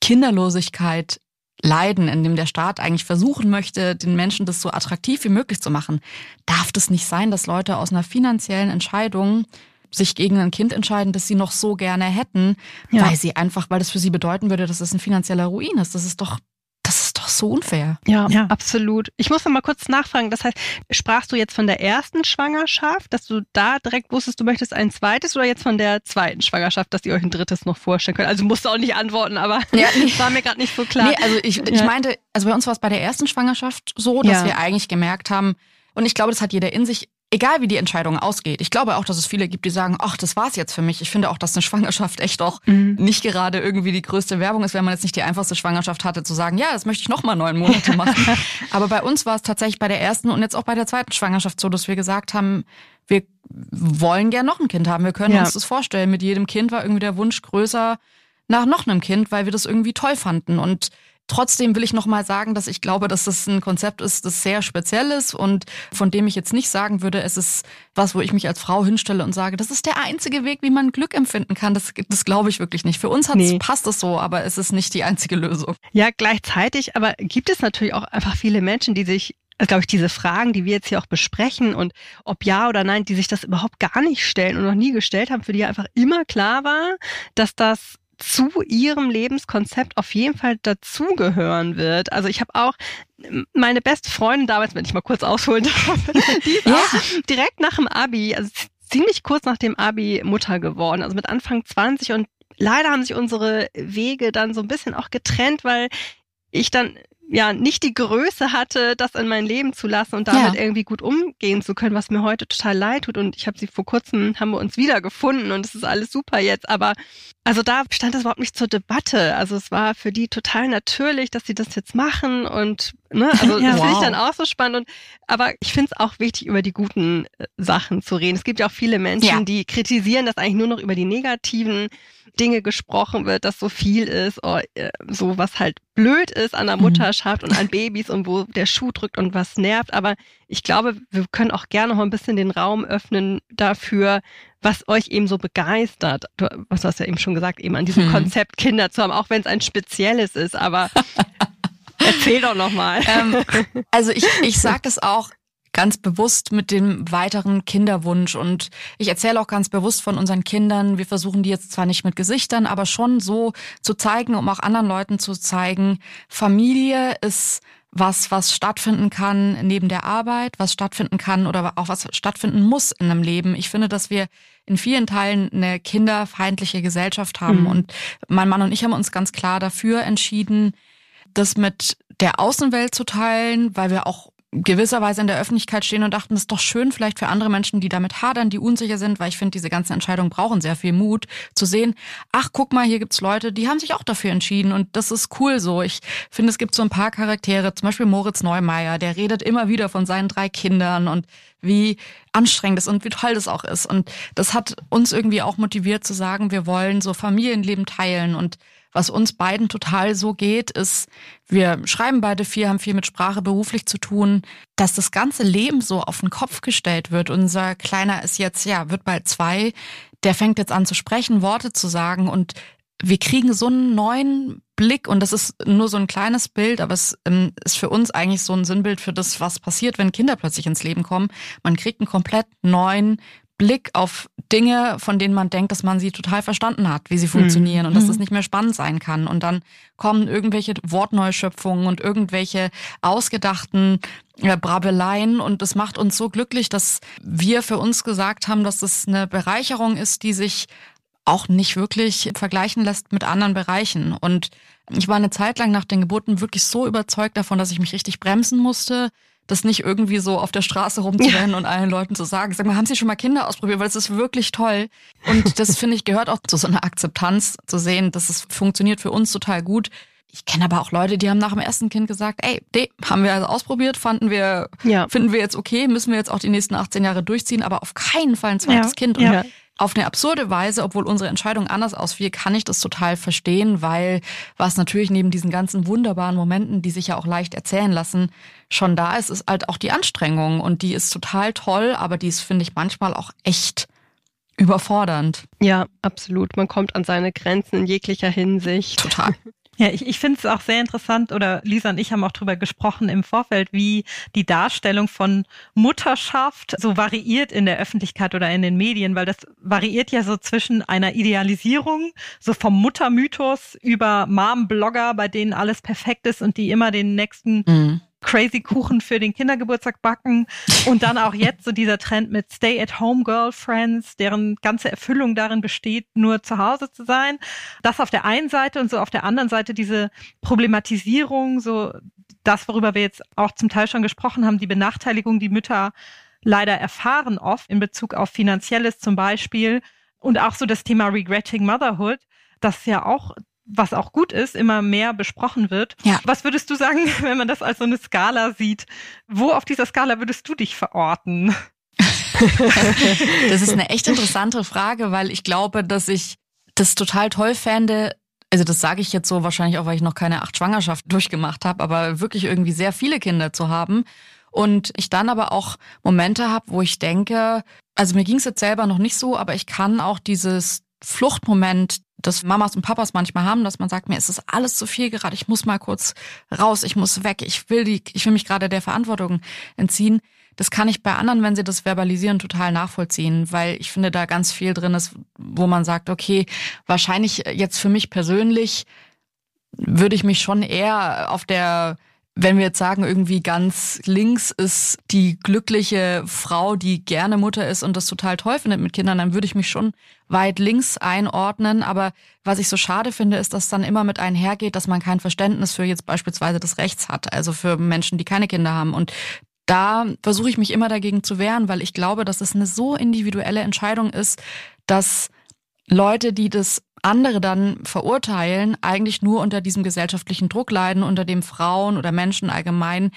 Kinderlosigkeit leiden, in dem der Staat eigentlich versuchen möchte, den Menschen das so attraktiv wie möglich zu machen, darf das nicht sein, dass Leute aus einer finanziellen Entscheidung sich gegen ein Kind entscheiden, das sie noch so gerne hätten, ja. weil sie einfach, weil das für sie bedeuten würde, dass es ein finanzieller Ruin ist. Das ist doch das ist doch so unfair. Ja, ja, absolut. Ich muss noch mal kurz nachfragen. Das heißt, sprachst du jetzt von der ersten Schwangerschaft, dass du da direkt wusstest, du möchtest ein zweites oder jetzt von der zweiten Schwangerschaft, dass ihr euch ein drittes noch vorstellen könnt? Also musst du auch nicht antworten, aber ja, nee. war mir gerade nicht so klar. Nee, also ich, ich meinte, also bei uns war es bei der ersten Schwangerschaft so, dass ja. wir eigentlich gemerkt haben, und ich glaube, das hat jeder in sich, egal wie die Entscheidung ausgeht. Ich glaube auch, dass es viele gibt, die sagen, ach, das war's jetzt für mich. Ich finde auch, dass eine Schwangerschaft echt auch mhm. nicht gerade irgendwie die größte Werbung ist, wenn man jetzt nicht die einfachste Schwangerschaft hatte, zu sagen, ja, das möchte ich noch mal neun Monate machen. Aber bei uns war es tatsächlich bei der ersten und jetzt auch bei der zweiten Schwangerschaft so, dass wir gesagt haben, wir wollen gern noch ein Kind haben. Wir können ja. uns das vorstellen. Mit jedem Kind war irgendwie der Wunsch größer nach noch einem Kind, weil wir das irgendwie toll fanden und Trotzdem will ich noch mal sagen, dass ich glaube, dass das ein Konzept ist, das sehr speziell ist und von dem ich jetzt nicht sagen würde, es ist was, wo ich mich als Frau hinstelle und sage, das ist der einzige Weg, wie man Glück empfinden kann. Das, das glaube ich wirklich nicht. Für uns nee. passt es so, aber es ist nicht die einzige Lösung. Ja, gleichzeitig, aber gibt es natürlich auch einfach viele Menschen, die sich glaube ich, diese Fragen, die wir jetzt hier auch besprechen und ob ja oder nein, die sich das überhaupt gar nicht stellen und noch nie gestellt haben, für die einfach immer klar war, dass das zu ihrem Lebenskonzept auf jeden Fall dazugehören wird. Also ich habe auch meine beste Freundin damals, wenn ich mal kurz ausholen darf, die ist ja. auch direkt nach dem Abi, also ziemlich kurz nach dem Abi Mutter geworden, also mit Anfang 20 und leider haben sich unsere Wege dann so ein bisschen auch getrennt, weil ich dann ja nicht die Größe hatte, das in mein Leben zu lassen und damit ja. irgendwie gut umgehen zu können, was mir heute total leid tut. Und ich habe sie vor kurzem, haben wir uns wiedergefunden und es ist alles super jetzt. Aber also da stand das überhaupt nicht zur Debatte. Also es war für die total natürlich, dass sie das jetzt machen und ne, also ja, das wow. finde ich dann auch so spannend. Und, aber ich finde es auch wichtig, über die guten äh, Sachen zu reden. Es gibt ja auch viele Menschen, ja. die kritisieren, dass eigentlich nur noch über die negativen Dinge gesprochen wird, dass so viel ist, oh, äh, so was halt blöd ist an der mhm. Mutterschaft mhm. und an Babys und wo der Schuh drückt und was nervt. Aber ich glaube, wir können auch gerne noch ein bisschen den Raum öffnen dafür, was euch eben so begeistert. Du, was hast du ja eben schon gesagt, eben an diesem mhm. Konzept Kinder zu haben, auch wenn es ein spezielles ist, aber Erzähl doch nochmal. Ähm, also ich, ich sage das auch ganz bewusst mit dem weiteren Kinderwunsch. Und ich erzähle auch ganz bewusst von unseren Kindern. Wir versuchen die jetzt zwar nicht mit Gesichtern, aber schon so zu zeigen, um auch anderen Leuten zu zeigen, Familie ist was, was stattfinden kann neben der Arbeit, was stattfinden kann oder auch was stattfinden muss in einem Leben. Ich finde, dass wir in vielen Teilen eine kinderfeindliche Gesellschaft haben. Mhm. Und mein Mann und ich haben uns ganz klar dafür entschieden, das mit der Außenwelt zu teilen, weil wir auch gewisserweise in der Öffentlichkeit stehen und dachten, das ist doch schön vielleicht für andere Menschen, die damit hadern, die unsicher sind, weil ich finde, diese ganzen Entscheidungen brauchen sehr viel Mut, zu sehen, ach, guck mal, hier gibt's Leute, die haben sich auch dafür entschieden und das ist cool so. Ich finde, es gibt so ein paar Charaktere, zum Beispiel Moritz Neumeier, der redet immer wieder von seinen drei Kindern und wie anstrengend es und wie toll das auch ist. Und das hat uns irgendwie auch motiviert zu sagen, wir wollen so Familienleben teilen und was uns beiden total so geht, ist, wir schreiben beide viel, haben viel mit Sprache beruflich zu tun, dass das ganze Leben so auf den Kopf gestellt wird. Unser Kleiner ist jetzt, ja, wird bald zwei, der fängt jetzt an zu sprechen, Worte zu sagen und wir kriegen so einen neuen Blick und das ist nur so ein kleines Bild, aber es ähm, ist für uns eigentlich so ein Sinnbild für das, was passiert, wenn Kinder plötzlich ins Leben kommen. Man kriegt einen komplett neuen Blick auf Dinge, von denen man denkt, dass man sie total verstanden hat, wie sie funktionieren mhm. und dass das nicht mehr spannend sein kann. Und dann kommen irgendwelche Wortneuschöpfungen und irgendwelche ausgedachten äh, Brabeleien und es macht uns so glücklich, dass wir für uns gesagt haben, dass es eine Bereicherung ist, die sich auch nicht wirklich vergleichen lässt mit anderen Bereichen. Und ich war eine Zeit lang nach den Geburten wirklich so überzeugt davon, dass ich mich richtig bremsen musste, das nicht irgendwie so auf der Straße rumzurennen ja. und allen Leuten zu sagen, sag mal, haben Sie schon mal Kinder ausprobiert, weil es ist wirklich toll. Und das finde ich gehört auch zu so einer Akzeptanz zu sehen, dass es funktioniert für uns total gut. Ich kenne aber auch Leute, die haben nach dem ersten Kind gesagt, ey, nee, haben wir also ausprobiert, fanden wir, ja. finden wir jetzt okay, müssen wir jetzt auch die nächsten 18 Jahre durchziehen, aber auf keinen Fall ein zweites ja. Kind. Und ja auf eine absurde Weise, obwohl unsere Entscheidung anders ausfiel, kann ich das total verstehen, weil was natürlich neben diesen ganzen wunderbaren Momenten, die sich ja auch leicht erzählen lassen, schon da ist, ist halt auch die Anstrengung und die ist total toll, aber die ist, finde ich, manchmal auch echt überfordernd. Ja, absolut. Man kommt an seine Grenzen in jeglicher Hinsicht. Total. Ja, ich, ich finde es auch sehr interessant, oder Lisa und ich haben auch drüber gesprochen im Vorfeld, wie die Darstellung von Mutterschaft so variiert in der Öffentlichkeit oder in den Medien, weil das variiert ja so zwischen einer Idealisierung, so vom Muttermythos über Mom-Blogger, bei denen alles perfekt ist und die immer den nächsten mhm crazy Kuchen für den Kindergeburtstag backen und dann auch jetzt so dieser Trend mit Stay-at-home Girlfriends, deren ganze Erfüllung darin besteht, nur zu Hause zu sein. Das auf der einen Seite und so auf der anderen Seite diese Problematisierung, so das, worüber wir jetzt auch zum Teil schon gesprochen haben, die Benachteiligung, die Mütter leider erfahren oft in Bezug auf Finanzielles zum Beispiel und auch so das Thema Regretting Motherhood, das ja auch was auch gut ist, immer mehr besprochen wird. Ja. Was würdest du sagen, wenn man das als so eine Skala sieht? Wo auf dieser Skala würdest du dich verorten? das ist eine echt interessante Frage, weil ich glaube, dass ich das total toll fände. Also das sage ich jetzt so wahrscheinlich auch, weil ich noch keine acht Schwangerschaften durchgemacht habe, aber wirklich irgendwie sehr viele Kinder zu haben. Und ich dann aber auch Momente habe, wo ich denke, also mir ging es jetzt selber noch nicht so, aber ich kann auch dieses Fluchtmoment, das Mamas und Papas manchmal haben, dass man sagt, mir ist das alles zu viel gerade, ich muss mal kurz raus, ich muss weg, ich will die, ich will mich gerade der Verantwortung entziehen. Das kann ich bei anderen, wenn sie das verbalisieren, total nachvollziehen, weil ich finde, da ganz viel drin ist, wo man sagt, okay, wahrscheinlich jetzt für mich persönlich würde ich mich schon eher auf der wenn wir jetzt sagen, irgendwie ganz links ist die glückliche Frau, die gerne Mutter ist und das total toll findet mit Kindern, dann würde ich mich schon weit links einordnen. Aber was ich so schade finde, ist, dass dann immer mit einhergeht, dass man kein Verständnis für jetzt beispielsweise das Rechts hat, also für Menschen, die keine Kinder haben. Und da versuche ich mich immer dagegen zu wehren, weil ich glaube, dass es eine so individuelle Entscheidung ist, dass Leute, die das andere dann verurteilen, eigentlich nur unter diesem gesellschaftlichen Druck leiden, unter dem Frauen oder Menschen allgemein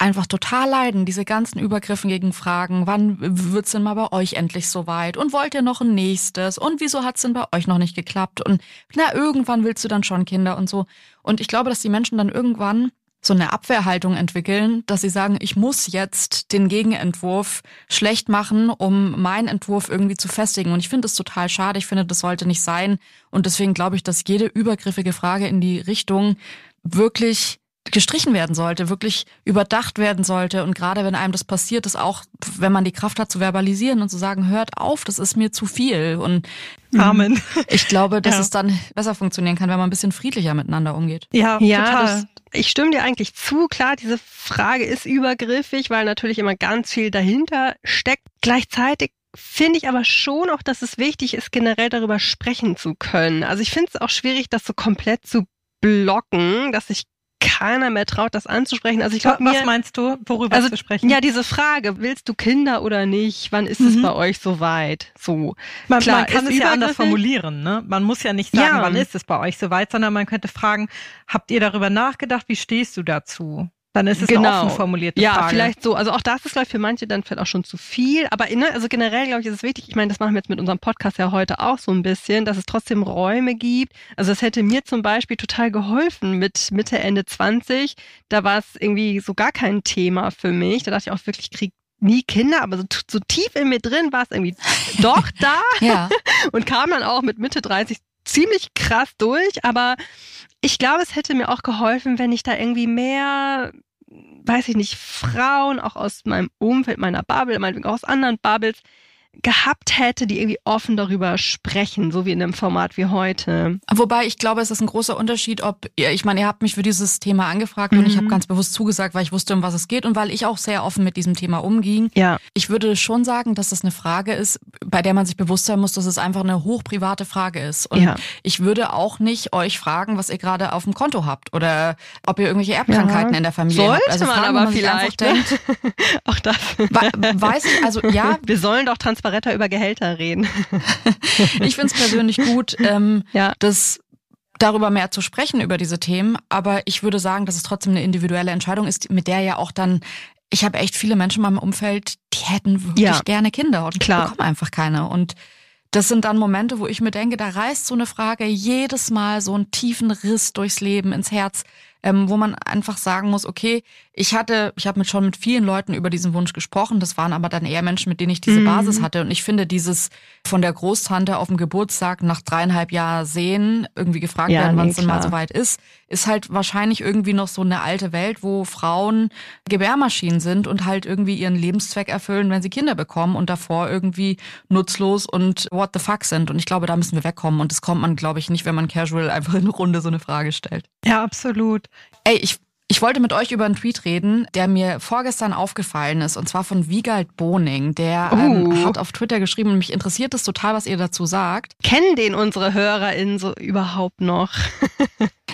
einfach total leiden, diese ganzen Übergriffen gegen Fragen, wann wird's denn mal bei euch endlich soweit und wollt ihr noch ein nächstes und wieso hat's denn bei euch noch nicht geklappt und na, irgendwann willst du dann schon Kinder und so. Und ich glaube, dass die Menschen dann irgendwann so eine Abwehrhaltung entwickeln, dass sie sagen, ich muss jetzt den Gegenentwurf schlecht machen, um meinen Entwurf irgendwie zu festigen. Und ich finde das total schade. Ich finde, das sollte nicht sein. Und deswegen glaube ich, dass jede übergriffige Frage in die Richtung wirklich gestrichen werden sollte, wirklich überdacht werden sollte. Und gerade wenn einem das passiert, ist auch, wenn man die Kraft hat zu verbalisieren und zu sagen, hört auf, das ist mir zu viel. Und Amen. Ich glaube, dass ja. es dann besser funktionieren kann, wenn man ein bisschen friedlicher miteinander umgeht. Ja, ja total. Das, ich stimme dir eigentlich zu. Klar, diese Frage ist übergriffig, weil natürlich immer ganz viel dahinter steckt. Gleichzeitig finde ich aber schon auch, dass es wichtig ist, generell darüber sprechen zu können. Also ich finde es auch schwierig, das so komplett zu blocken, dass ich keiner mehr traut, das anzusprechen. Also ich glaube, was meinst du, worüber also, zu sprechen? Ja, diese Frage, willst du Kinder oder nicht? Wann ist mhm. es bei euch soweit? So. Man, Klar, man kann es ja anders formulieren, ne? Man muss ja nicht sagen, ja. wann ist es bei euch soweit, sondern man könnte fragen, habt ihr darüber nachgedacht? Wie stehst du dazu? Dann ist es genau. eine offen formulierte ja, Frage. Ja, vielleicht so. Also auch das ist, glaube ich, für manche dann vielleicht auch schon zu viel. Aber ne, also generell, glaube ich, ist es wichtig. Ich meine, das machen wir jetzt mit unserem Podcast ja heute auch so ein bisschen, dass es trotzdem Räume gibt. Also es hätte mir zum Beispiel total geholfen mit Mitte, Ende 20. Da war es irgendwie so gar kein Thema für mich. Da dachte ich auch wirklich, ich krieg nie Kinder, aber so, so tief in mir drin war es irgendwie doch da. ja. Und kam dann auch mit Mitte 30 ziemlich krass durch. Aber ich glaube, es hätte mir auch geholfen, wenn ich da irgendwie mehr, weiß ich nicht, Frauen auch aus meinem Umfeld, meiner Bubble, meinetwegen auch aus anderen Bubbles, gehabt hätte, die irgendwie offen darüber sprechen, so wie in einem Format wie heute. Wobei ich glaube, es ist ein großer Unterschied, ob ihr, ich meine, ihr habt mich für dieses Thema angefragt mhm. und ich habe ganz bewusst zugesagt, weil ich wusste, um was es geht und weil ich auch sehr offen mit diesem Thema umging. Ja. Ich würde schon sagen, dass das eine Frage ist, bei der man sich bewusst sein muss, dass es einfach eine hochprivate Frage ist. Und ja. ich würde auch nicht euch fragen, was ihr gerade auf dem Konto habt oder ob ihr irgendwelche Erbkrankheiten ja. in der Familie Sollte habt. Also man Fragen, aber man vielleicht. Ne? Denkt, auch das. Weiß ich, also ja. Wir sollen doch transparenter über Gehälter reden. ich finde es persönlich gut, ähm, ja. dass darüber mehr zu sprechen, über diese Themen. Aber ich würde sagen, dass es trotzdem eine individuelle Entscheidung ist, mit der ja auch dann, ich habe echt viele Menschen in meinem Umfeld, die hätten wirklich Ja. gerne Kinder und Klar. bekommen einfach keine. Und das sind dann Momente, wo ich mir denke, da reißt so eine Frage jedes Mal so einen tiefen Riss durchs Leben, ins Herz, ähm, wo man einfach sagen muss, okay, ich hatte, ich habe mit schon mit vielen Leuten über diesen Wunsch gesprochen, das waren aber dann eher Menschen, mit denen ich diese Mhm. Basis hatte. Und ich finde dieses von der Großtante auf dem Geburtstag nach dreieinhalb Jahren sehen, irgendwie gefragt Ja, werden, wann nee, es denn mal soweit ist, ist halt wahrscheinlich irgendwie noch so eine alte Welt, wo Frauen Gebärmaschinen sind und halt irgendwie ihren Lebenszweck erfüllen, wenn sie Kinder bekommen und davor irgendwie nutzlos und what the fuck sind. Und ich glaube, da müssen wir wegkommen. Und das kommt man, glaube ich, nicht, wenn man casual einfach in eine Runde so eine Frage stellt. Ja, absolut. Ey, ich, ich wollte mit euch über einen Tweet reden, der mir vorgestern aufgefallen ist, und zwar von Wiegald Boning. Der ähm, Uh. hat auf Twitter geschrieben, und mich interessiert es total, was ihr dazu sagt. Kennen den unsere HörerInnen so überhaupt noch?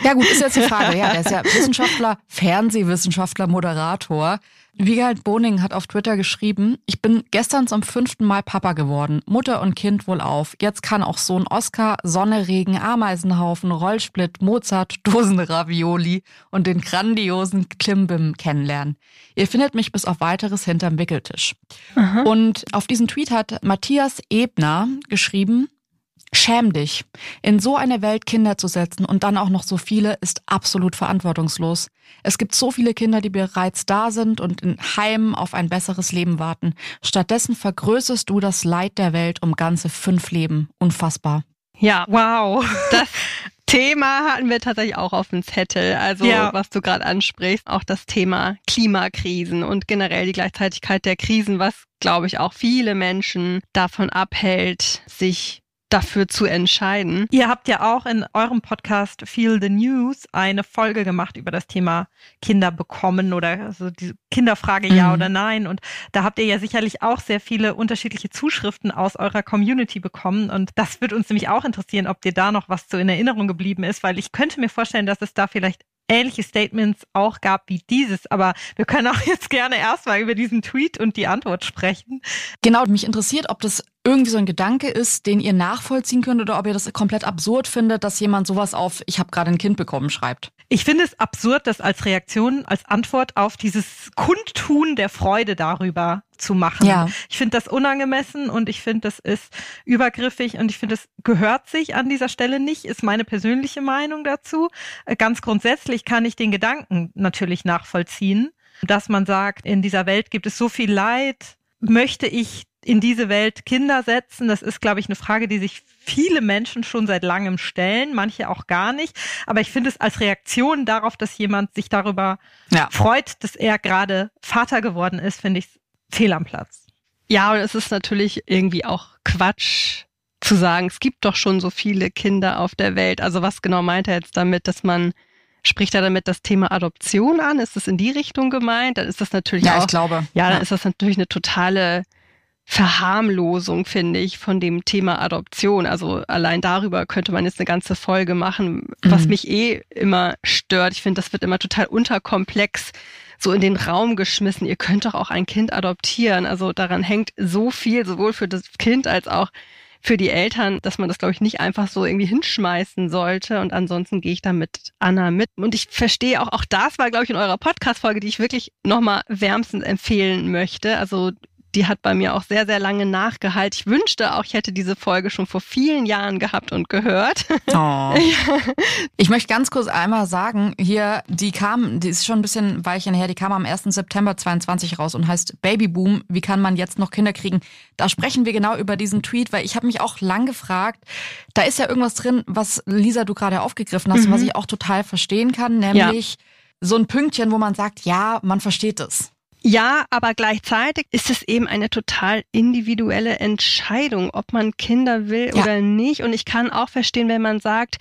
Ja gut, ist jetzt die Frage. Ja, der ist ja Wissenschaftler, Fernsehwissenschaftler, Moderator. Wiegald Boning hat auf Twitter geschrieben, ich bin gestern zum fünften Mal Papa geworden. Mutter und Kind wohl auf. Jetzt kann auch Sohn Oscar Sonne, Regen, Ameisenhaufen, Rollsplit, Mozart, Dosenravioli und den grandiosen Klimbim kennenlernen. Ihr findet mich bis auf weiteres hinterm Wickeltisch. Und auf diesen Tweet hat Matthias Ebner geschrieben, Schäm dich. In so eine Welt Kinder zu setzen und dann auch noch so viele ist absolut verantwortungslos. Es gibt so viele Kinder, die bereits da sind und in Heimen auf ein besseres Leben warten. Stattdessen vergrößerst du das Leid der Welt um ganze fünf Leben. Unfassbar. Ja, Wow. das Thema hatten wir tatsächlich auch auf dem Zettel. Also Ja. was du gerade ansprichst, auch das Thema Klimakrisen und generell die Gleichzeitigkeit der Krisen, was, glaube ich, auch viele Menschen davon abhält, sich dafür zu entscheiden. Ihr habt ja auch in eurem Podcast Feel the News eine Folge gemacht über das Thema Kinder bekommen oder also die Kinderfrage ja Mhm. oder nein. Und da habt ihr ja sicherlich auch sehr viele unterschiedliche Zuschriften aus eurer Community bekommen. Und das wird uns nämlich auch interessieren, ob dir da noch was so in Erinnerung geblieben ist, weil ich könnte mir vorstellen, dass es da vielleicht ähnliche Statements auch gab wie dieses. Aber wir können auch jetzt gerne erstmal über diesen Tweet und die Antwort sprechen. Genau, mich interessiert, ob das irgendwie so ein Gedanke ist, den ihr nachvollziehen könnt oder ob ihr das komplett absurd findet, dass jemand sowas auf Ich habe gerade ein Kind bekommen schreibt. Ich finde es absurd, das als Reaktion, als Antwort auf dieses Kundtun der Freude darüber zu machen. Ja. Ich finde das unangemessen und ich finde, das ist übergriffig und ich finde, es gehört sich an dieser Stelle nicht, ist meine persönliche Meinung dazu. Äh, Ganz grundsätzlich kann ich den Gedanken natürlich nachvollziehen, dass man sagt, in dieser Welt gibt es so viel Leid, möchte ich in diese Welt Kinder setzen? Das ist, glaube ich, eine Frage, die sich viele Menschen schon seit langem stellen, manche auch gar nicht. Aber ich finde es als Reaktion darauf, dass jemand sich darüber Ja. freut, dass er gerade Vater geworden ist, finde ich fehl am Platz. Ja, und es ist natürlich irgendwie auch Quatsch zu sagen, es gibt doch schon so viele Kinder auf der Welt. Also was genau meint er jetzt damit, dass man spricht er damit das Thema Adoption an? Ist das in die Richtung gemeint? Dann ist das natürlich Ja, auch ich glaube. Ja, dann ist das natürlich eine totale Verharmlosung, finde ich, von dem Thema Adoption. Also allein darüber könnte man jetzt eine ganze Folge machen, was Mhm. mich eh immer stört. Ich finde, das wird immer total unterkomplex so in den Raum geschmissen. Ihr könnt doch auch ein Kind adoptieren. Also daran hängt so viel, sowohl für das Kind als auch für die Eltern, dass man das, glaube ich, nicht einfach so irgendwie hinschmeißen sollte. Und ansonsten gehe ich da mit Anna mit. Und ich verstehe auch, auch das war, glaube ich, in eurer Podcast-Folge, die ich wirklich nochmal wärmstens empfehlen möchte. Also die hat bei mir auch sehr, sehr lange nachgehalt. Ich wünschte auch, ich hätte diese Folge schon vor vielen Jahren gehabt und gehört. Oh. Ich möchte ganz kurz einmal sagen, hier, die kam, die ist schon ein bisschen Weilchen her, die kam am 1. September 22 raus und heißt Babyboom, wie kann man jetzt noch Kinder kriegen? Da sprechen wir genau über diesen Tweet, weil ich habe mich auch lang gefragt, da ist ja irgendwas drin, was Lisa, du gerade aufgegriffen hast, mhm. was ich auch total verstehen kann, nämlich ja. so ein Pünktchen, wo man sagt, ja, man versteht es. Ja, aber gleichzeitig ist es eben eine total individuelle Entscheidung, ob man Kinder will ja. oder nicht. Und ich kann auch verstehen, wenn man sagt,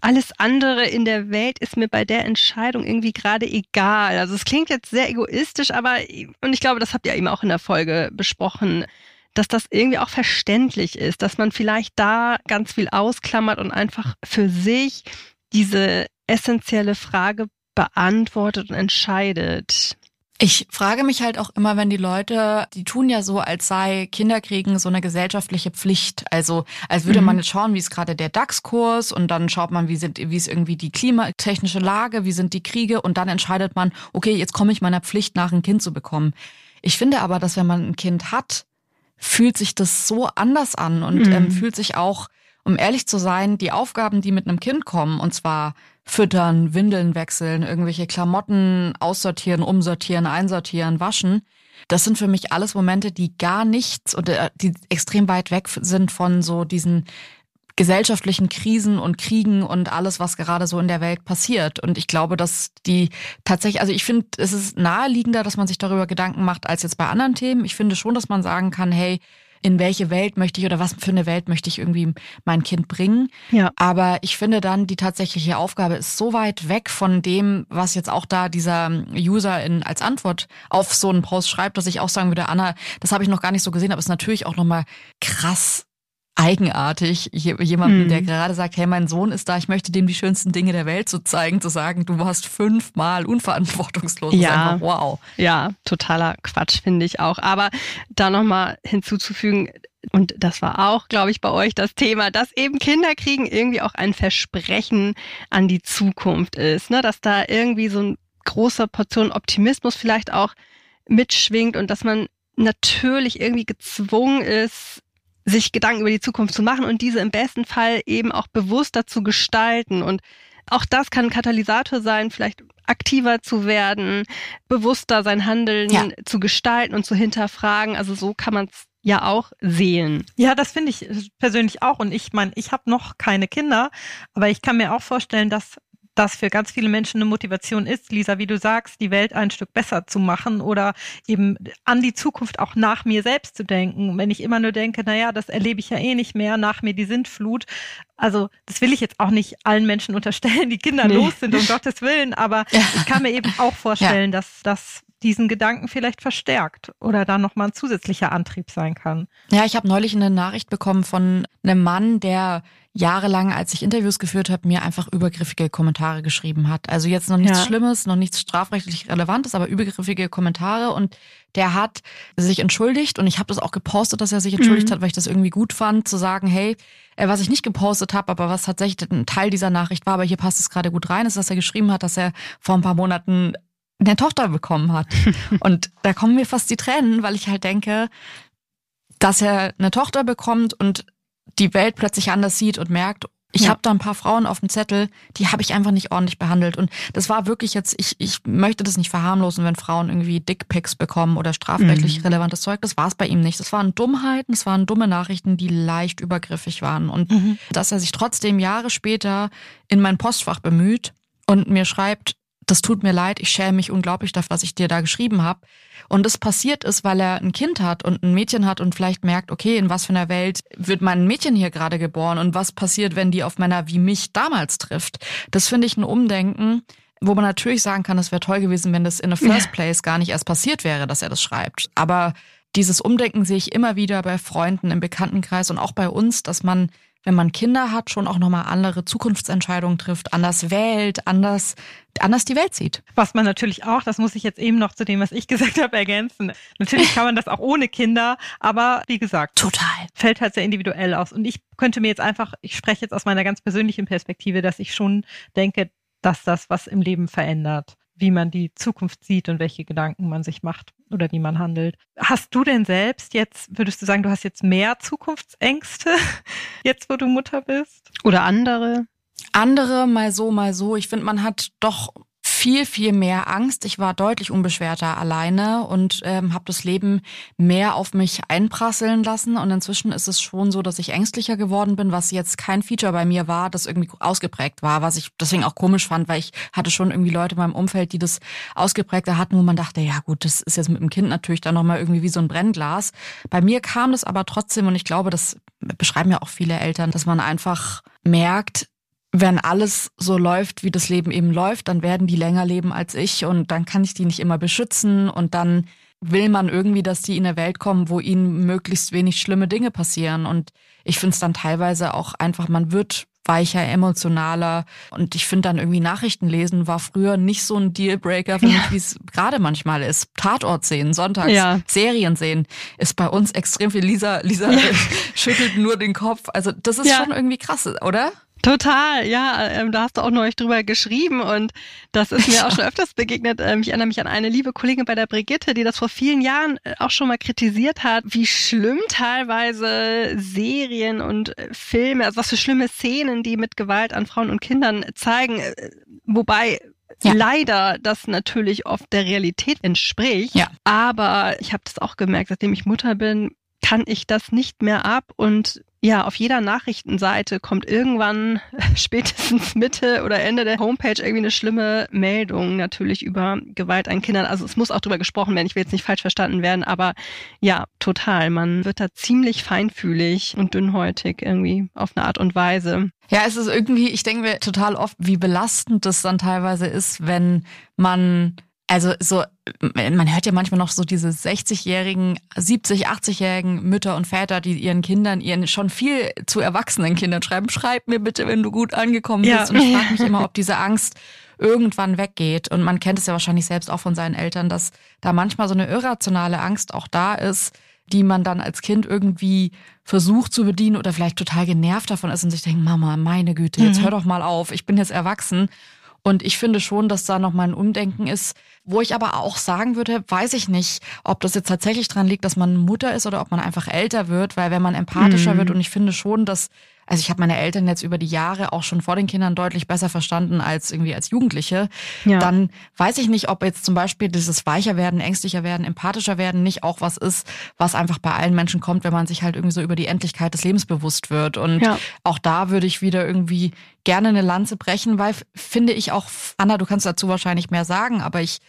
alles andere in der Welt ist mir bei der Entscheidung irgendwie gerade egal. Also es klingt jetzt sehr egoistisch, aber, und ich glaube, das habt ihr eben auch in der Folge besprochen, dass das irgendwie auch verständlich ist, dass man vielleicht da ganz viel ausklammert und einfach für sich diese essentielle Frage beantwortet und entscheidet. Ich frage mich halt auch immer, wenn die Leute, die tun ja so, als sei Kinderkriegen so eine gesellschaftliche Pflicht. Also als würde mhm. man jetzt schauen, wie ist gerade der DAX-Kurs und dann schaut man, wie sind, wie ist irgendwie die klimatechnische Lage, wie sind die Kriege und dann entscheidet man, okay, jetzt komme ich meiner Pflicht nach, ein Kind zu bekommen. Ich finde aber, dass wenn man ein Kind hat, fühlt sich das so anders an und mhm. ähm, fühlt sich auch, um ehrlich zu sein, die Aufgaben, die mit einem Kind kommen, und zwar füttern, Windeln wechseln, irgendwelche Klamotten aussortieren, umsortieren, einsortieren, waschen. Das sind für mich alles Momente, die gar nichts oder äh, die extrem weit weg sind von so diesen gesellschaftlichen Krisen und Kriegen und alles, was gerade so in der Welt passiert. Und ich glaube, dass die tatsächlich, also ich finde, es ist naheliegender, dass man sich darüber Gedanken macht, als jetzt bei anderen Themen. Ich finde schon, dass man sagen kann, hey, in welche Welt möchte ich oder was für eine Welt möchte ich irgendwie mein Kind bringen. Ja. Aber ich finde dann, die tatsächliche Aufgabe ist so weit weg von dem, was jetzt auch da dieser User in, als Antwort auf so einen Post schreibt, dass ich auch sagen würde, Anna, das habe ich noch gar nicht so gesehen, aber es ist natürlich auch nochmal krass eigenartig, jemanden, hm. der gerade sagt, hey, mein Sohn ist da, ich möchte dem die schönsten Dinge der Welt zu zeigen, zu sagen, du warst fünfmal unverantwortungslos. Ja, einfach, wow. Ja, totaler Quatsch, finde ich auch. Aber da nochmal hinzuzufügen, und das war auch, glaube ich, bei euch das Thema, dass eben Kinderkriegen irgendwie auch ein Versprechen an die Zukunft ist, ne? dass da irgendwie so ein großer Portion Optimismus vielleicht auch mitschwingt und dass man natürlich irgendwie gezwungen ist, sich Gedanken über die Zukunft zu machen und diese im besten Fall eben auch bewusster zu gestalten. Und auch das kann ein Katalysator sein, vielleicht aktiver zu werden, bewusster sein Handeln ja. zu gestalten und zu hinterfragen. Also so kann man es ja auch sehen. Ja, das finde ich persönlich auch. Und ich meine, ich habe noch keine Kinder, aber ich kann mir auch vorstellen, dass das für ganz viele Menschen eine Motivation ist, Lisa, wie du sagst, die Welt ein Stück besser zu machen oder eben an die Zukunft auch nach mir selbst zu denken. Wenn ich immer nur denke, naja, das erlebe ich ja eh nicht mehr, nach mir die Sintflut. Also das will ich jetzt auch nicht allen Menschen unterstellen, die Kinder nee. los sind, um Gottes Willen, aber ja. ich kann mir eben auch vorstellen, ja. dass das diesen Gedanken vielleicht verstärkt oder da nochmal ein zusätzlicher Antrieb sein kann. Ja, ich habe neulich eine Nachricht bekommen von einem Mann, der jahrelang, als ich Interviews geführt habe, mir einfach übergriffige Kommentare geschrieben hat. Also jetzt noch nichts ja. Schlimmes, noch nichts strafrechtlich Relevantes, aber übergriffige Kommentare und der hat sich entschuldigt und ich habe das auch gepostet, dass er sich entschuldigt mhm. hat, weil ich das irgendwie gut fand, zu sagen, hey, äh, was ich nicht gepostet habe, aber was tatsächlich ein Teil dieser Nachricht war, aber hier passt es gerade gut rein, ist, dass er geschrieben hat, dass er vor ein paar Monaten eine Tochter bekommen hat. und da kommen mir fast die Tränen, weil ich halt denke, dass er eine Tochter bekommt und die Welt plötzlich anders sieht und merkt, ich ja. habe da ein paar Frauen auf dem Zettel, die habe ich einfach nicht ordentlich behandelt. Und das war wirklich jetzt, ich, ich möchte das nicht verharmlosen, wenn Frauen irgendwie Dickpics bekommen oder strafrechtlich mhm. relevantes Zeug. Das war es bei ihm nicht. Das waren Dummheiten, es waren dumme Nachrichten, die leicht übergriffig waren. Und mhm. dass er sich trotzdem Jahre später in mein Postfach bemüht und mir schreibt, das tut mir leid, ich schäme mich unglaublich dafür, was ich dir da geschrieben habe. Und das passiert ist, weil er ein Kind hat und ein Mädchen hat und vielleicht merkt, okay, in was für einer Welt wird mein Mädchen hier gerade geboren und was passiert, wenn die auf Männer wie mich damals trifft. Das finde ich ein Umdenken, wo man natürlich sagen kann, es wäre toll gewesen, wenn das in the first place gar nicht erst passiert wäre, dass er das schreibt. Aber dieses Umdenken sehe ich immer wieder bei Freunden im Bekanntenkreis und auch bei uns, dass man wenn man Kinder hat, schon auch nochmal andere Zukunftsentscheidungen trifft, anders wählt, anders, anders die Welt sieht. Was man natürlich auch, das muss ich jetzt eben noch zu dem, was ich gesagt habe, ergänzen. Natürlich kann man das auch ohne Kinder, aber wie gesagt, total fällt halt sehr individuell aus. Und ich könnte mir jetzt einfach, ich spreche jetzt aus meiner ganz persönlichen Perspektive, dass ich schon denke, dass das was im Leben verändert wie man die Zukunft sieht und welche Gedanken man sich macht oder wie man handelt. Hast du denn selbst jetzt, würdest du sagen, du hast jetzt mehr Zukunftsängste, jetzt wo du Mutter bist? Oder andere? Andere, mal so, mal so. Ich finde, man hat doch viel, viel mehr Angst. Ich war deutlich unbeschwerter alleine und ähm, habe das Leben mehr auf mich einprasseln lassen. Und inzwischen ist es schon so, dass ich ängstlicher geworden bin, was jetzt kein Feature bei mir war, das irgendwie ausgeprägt war, was ich deswegen auch komisch fand, weil ich hatte schon irgendwie Leute in meinem Umfeld, die das ausgeprägter hatten, wo man dachte, ja gut, das ist jetzt mit dem Kind natürlich dann nochmal irgendwie wie so ein Brennglas. Bei mir kam das aber trotzdem und ich glaube, das beschreiben ja auch viele Eltern, dass man einfach merkt, wenn alles so läuft, wie das Leben eben läuft, dann werden die länger leben als ich und dann kann ich die nicht immer beschützen und dann will man irgendwie, dass die in eine Welt kommen, wo ihnen möglichst wenig schlimme Dinge passieren. Und ich finde es dann teilweise auch einfach, man wird weicher, emotionaler. Und ich finde dann irgendwie Nachrichten lesen war früher nicht so ein Dealbreaker für mich, wie es gerade manchmal ist. Tatort sehen, sonntags, ja. Serien sehen, ist bei uns extrem viel. Lisa, Lisa ja. schüttelt nur den Kopf. Also das ist schon irgendwie krass, oder? Total, ja, ähm, da hast du auch neulich drüber geschrieben und das ist mir auch schon öfters begegnet. Ähm, ich erinnere mich an eine liebe Kollegin bei der Brigitte, die das vor vielen Jahren äh, auch schon mal kritisiert hat, wie schlimm teilweise Serien und äh, Filme, also was für schlimme Szenen, die mit Gewalt an Frauen und Kindern zeigen, äh, wobei ja. Leider das natürlich oft der Realität entspricht. Ja. Aber ich habe das auch gemerkt, seitdem ich Mutter bin, kann ich das nicht mehr ab und ja, auf jeder Nachrichtenseite kommt irgendwann spätestens Mitte oder Ende der Homepage irgendwie eine schlimme Meldung natürlich über Gewalt an Kindern. Also es muss auch drüber gesprochen werden. Ich will jetzt nicht falsch verstanden werden, aber ja, total. Man wird da ziemlich feinfühlig und dünnhäutig irgendwie auf eine Art und Weise. Ja, es ist irgendwie, ich denke mir total oft, wie belastend das dann teilweise ist, wenn man also so, man hört ja manchmal noch so diese 60-jährigen, 70, 80-jährigen Mütter und Väter, die ihren Kindern, ihren schon viel zu erwachsenen Kindern schreiben, schreib mir bitte, wenn du gut angekommen bist. Ja. Und ich frage mich immer, ob diese Angst irgendwann weggeht. Und man kennt es ja wahrscheinlich selbst auch von seinen Eltern, dass da manchmal so eine irrationale Angst auch da ist, die man dann als Kind irgendwie versucht zu bedienen oder vielleicht total genervt davon ist und sich denkt, Mama, meine Güte, jetzt mhm. hör doch mal auf, ich bin jetzt erwachsen. Und ich finde schon, dass da noch mal ein Umdenken ist, wo ich aber auch sagen würde, weiß ich nicht, ob das jetzt tatsächlich dran liegt, dass man Mutter ist oder ob man einfach älter wird, weil wenn man empathischer mhm. wird und ich finde schon, dass also ich habe meine Eltern jetzt über die Jahre auch schon vor den Kindern deutlich besser verstanden als irgendwie als Jugendliche, ja. dann weiß ich nicht, ob jetzt zum Beispiel dieses weicher werden, ängstlicher werden, empathischer werden nicht auch was ist, was einfach bei allen Menschen kommt, wenn man sich halt irgendwie so über die Endlichkeit des Lebens bewusst wird. Und ja. auch da würde ich wieder irgendwie gerne eine Lanze brechen, weil finde ich auch, Anna, du kannst dazu wahrscheinlich mehr sagen, aber ich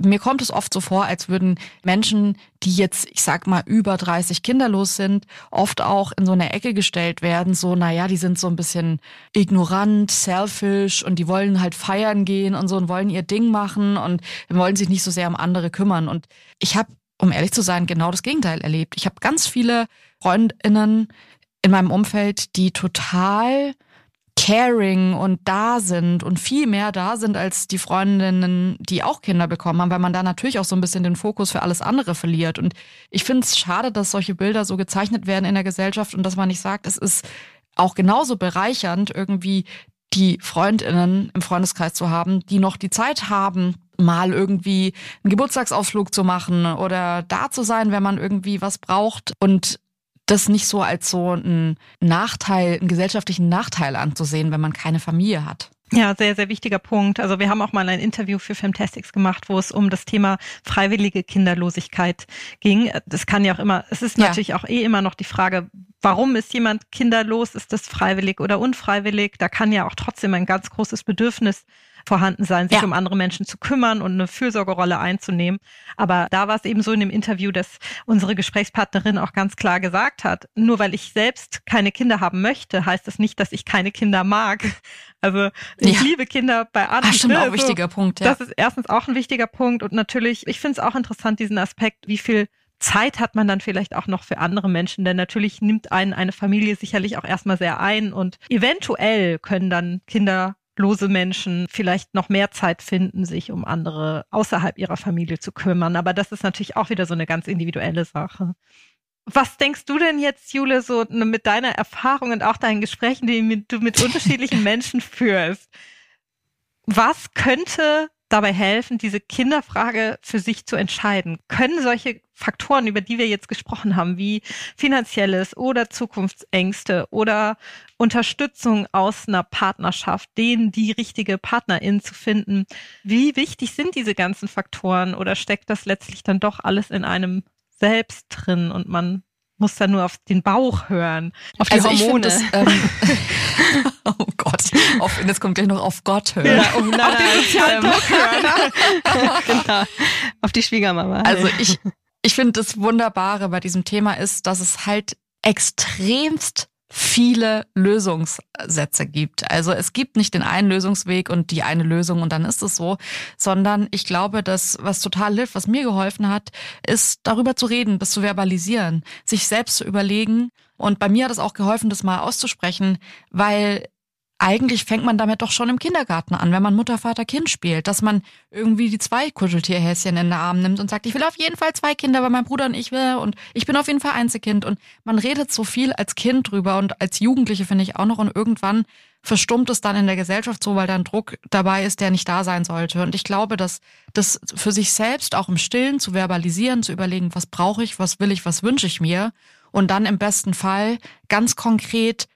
mir kommt es oft so vor, als würden Menschen, die jetzt, ich sag mal, über 30 kinderlos sind, oft auch in so eine Ecke gestellt werden, so, naja, die sind so ein bisschen ignorant, selfish und die wollen halt feiern gehen und so und wollen ihr Ding machen und wollen sich nicht so sehr um andere kümmern. Und ich habe, um ehrlich zu sein, genau das Gegenteil erlebt. Ich habe ganz viele Freundinnen in meinem Umfeld, die total caring und da sind und viel mehr da sind als die Freundinnen, die auch Kinder bekommen haben, weil man da natürlich auch so ein bisschen den Fokus für alles andere verliert. Und ich finde es schade, dass solche Bilder so gezeichnet werden in der Gesellschaft und dass man nicht sagt, es ist auch genauso bereichernd, irgendwie die Freundinnen im Freundeskreis zu haben, die noch die Zeit haben, mal irgendwie einen Geburtstagsausflug zu machen oder da zu sein, wenn man irgendwie was braucht. Und das nicht so als so einen Nachteil, einen gesellschaftlichen Nachteil anzusehen, wenn man keine Familie hat. Ja, sehr, sehr wichtiger Punkt. Also wir haben auch mal ein Interview für Femtastics gemacht, wo es um das Thema freiwillige Kinderlosigkeit ging. Das kann ja auch immer, es ist natürlich ja. auch eh immer noch die Frage, warum ist jemand kinderlos? Ist das freiwillig oder unfreiwillig? Da kann ja auch trotzdem ein ganz großes Bedürfnis vorhanden sein, sich ja. um andere Menschen zu kümmern und eine Fürsorgerolle einzunehmen. Aber da war es eben so in dem Interview, dass unsere Gesprächspartnerin auch ganz klar gesagt hat, nur weil ich selbst keine Kinder haben möchte, heißt das nicht, dass ich keine Kinder mag. Also ich ja. liebe Kinder bei anderen. Ach, stimmt, auch ein wichtiger Punkt. Ja. Das ist erstens auch ein wichtiger Punkt und natürlich, ich finde es auch interessant, diesen Aspekt, wie viel Zeit hat man dann vielleicht auch noch für andere Menschen, denn natürlich nimmt einen eine Familie sicherlich auch erstmal sehr ein und eventuell können dann kinderlose Menschen vielleicht noch mehr Zeit finden, sich um andere außerhalb ihrer Familie zu kümmern. Aber das ist natürlich auch wieder so eine ganz individuelle Sache. Was denkst du denn jetzt, Jule, so mit deiner Erfahrung und auch deinen Gesprächen, die du mit unterschiedlichen Menschen führst? Was könnte dabei helfen, diese Kinderfrage für sich zu entscheiden? Können solche Faktoren, über die wir jetzt gesprochen haben, wie finanzielles oder Zukunftsängste oder Unterstützung aus einer Partnerschaft, denen die richtige Partnerin zu finden, wie wichtig sind diese ganzen Faktoren oder steckt das letztlich dann doch alles in einem selbst drin und man muss da nur auf den Bauch hören. Auf die also Hormone. Das, ähm, oh Gott, auf, jetzt kommt gleich noch auf Gott hören. Ja, oh nein, auf den sozialen Druck hören. genau. Auf die Schwiegermama. Also ich, ich finde das Wunderbare bei diesem Thema ist, dass es halt extremst viele Lösungssätze gibt. Also es gibt nicht den einen Lösungsweg und die eine Lösung und dann ist es so, sondern ich glaube, dass was total hilft, was mir geholfen hat, ist darüber zu reden, das zu verbalisieren, sich selbst zu überlegen. Und bei mir hat es auch geholfen, das mal auszusprechen, weil eigentlich fängt man damit doch schon im Kindergarten an, wenn man Mutter, Vater, Kind spielt, dass man irgendwie die zwei Kuscheltierhäschen in den Arm nimmt und sagt, ich will auf jeden Fall zwei Kinder, weil mein Bruder und ich will und ich bin auf jeden Fall Einzelkind und man redet so viel als Kind drüber und als Jugendliche finde ich auch noch und irgendwann verstummt es dann in der Gesellschaft so, weil da ein Druck dabei ist, der nicht da sein sollte. Und ich glaube, dass das für sich selbst auch im Stillen zu verbalisieren, zu überlegen, was brauche ich, was will ich, was wünsche ich mir und dann im besten Fall ganz konkret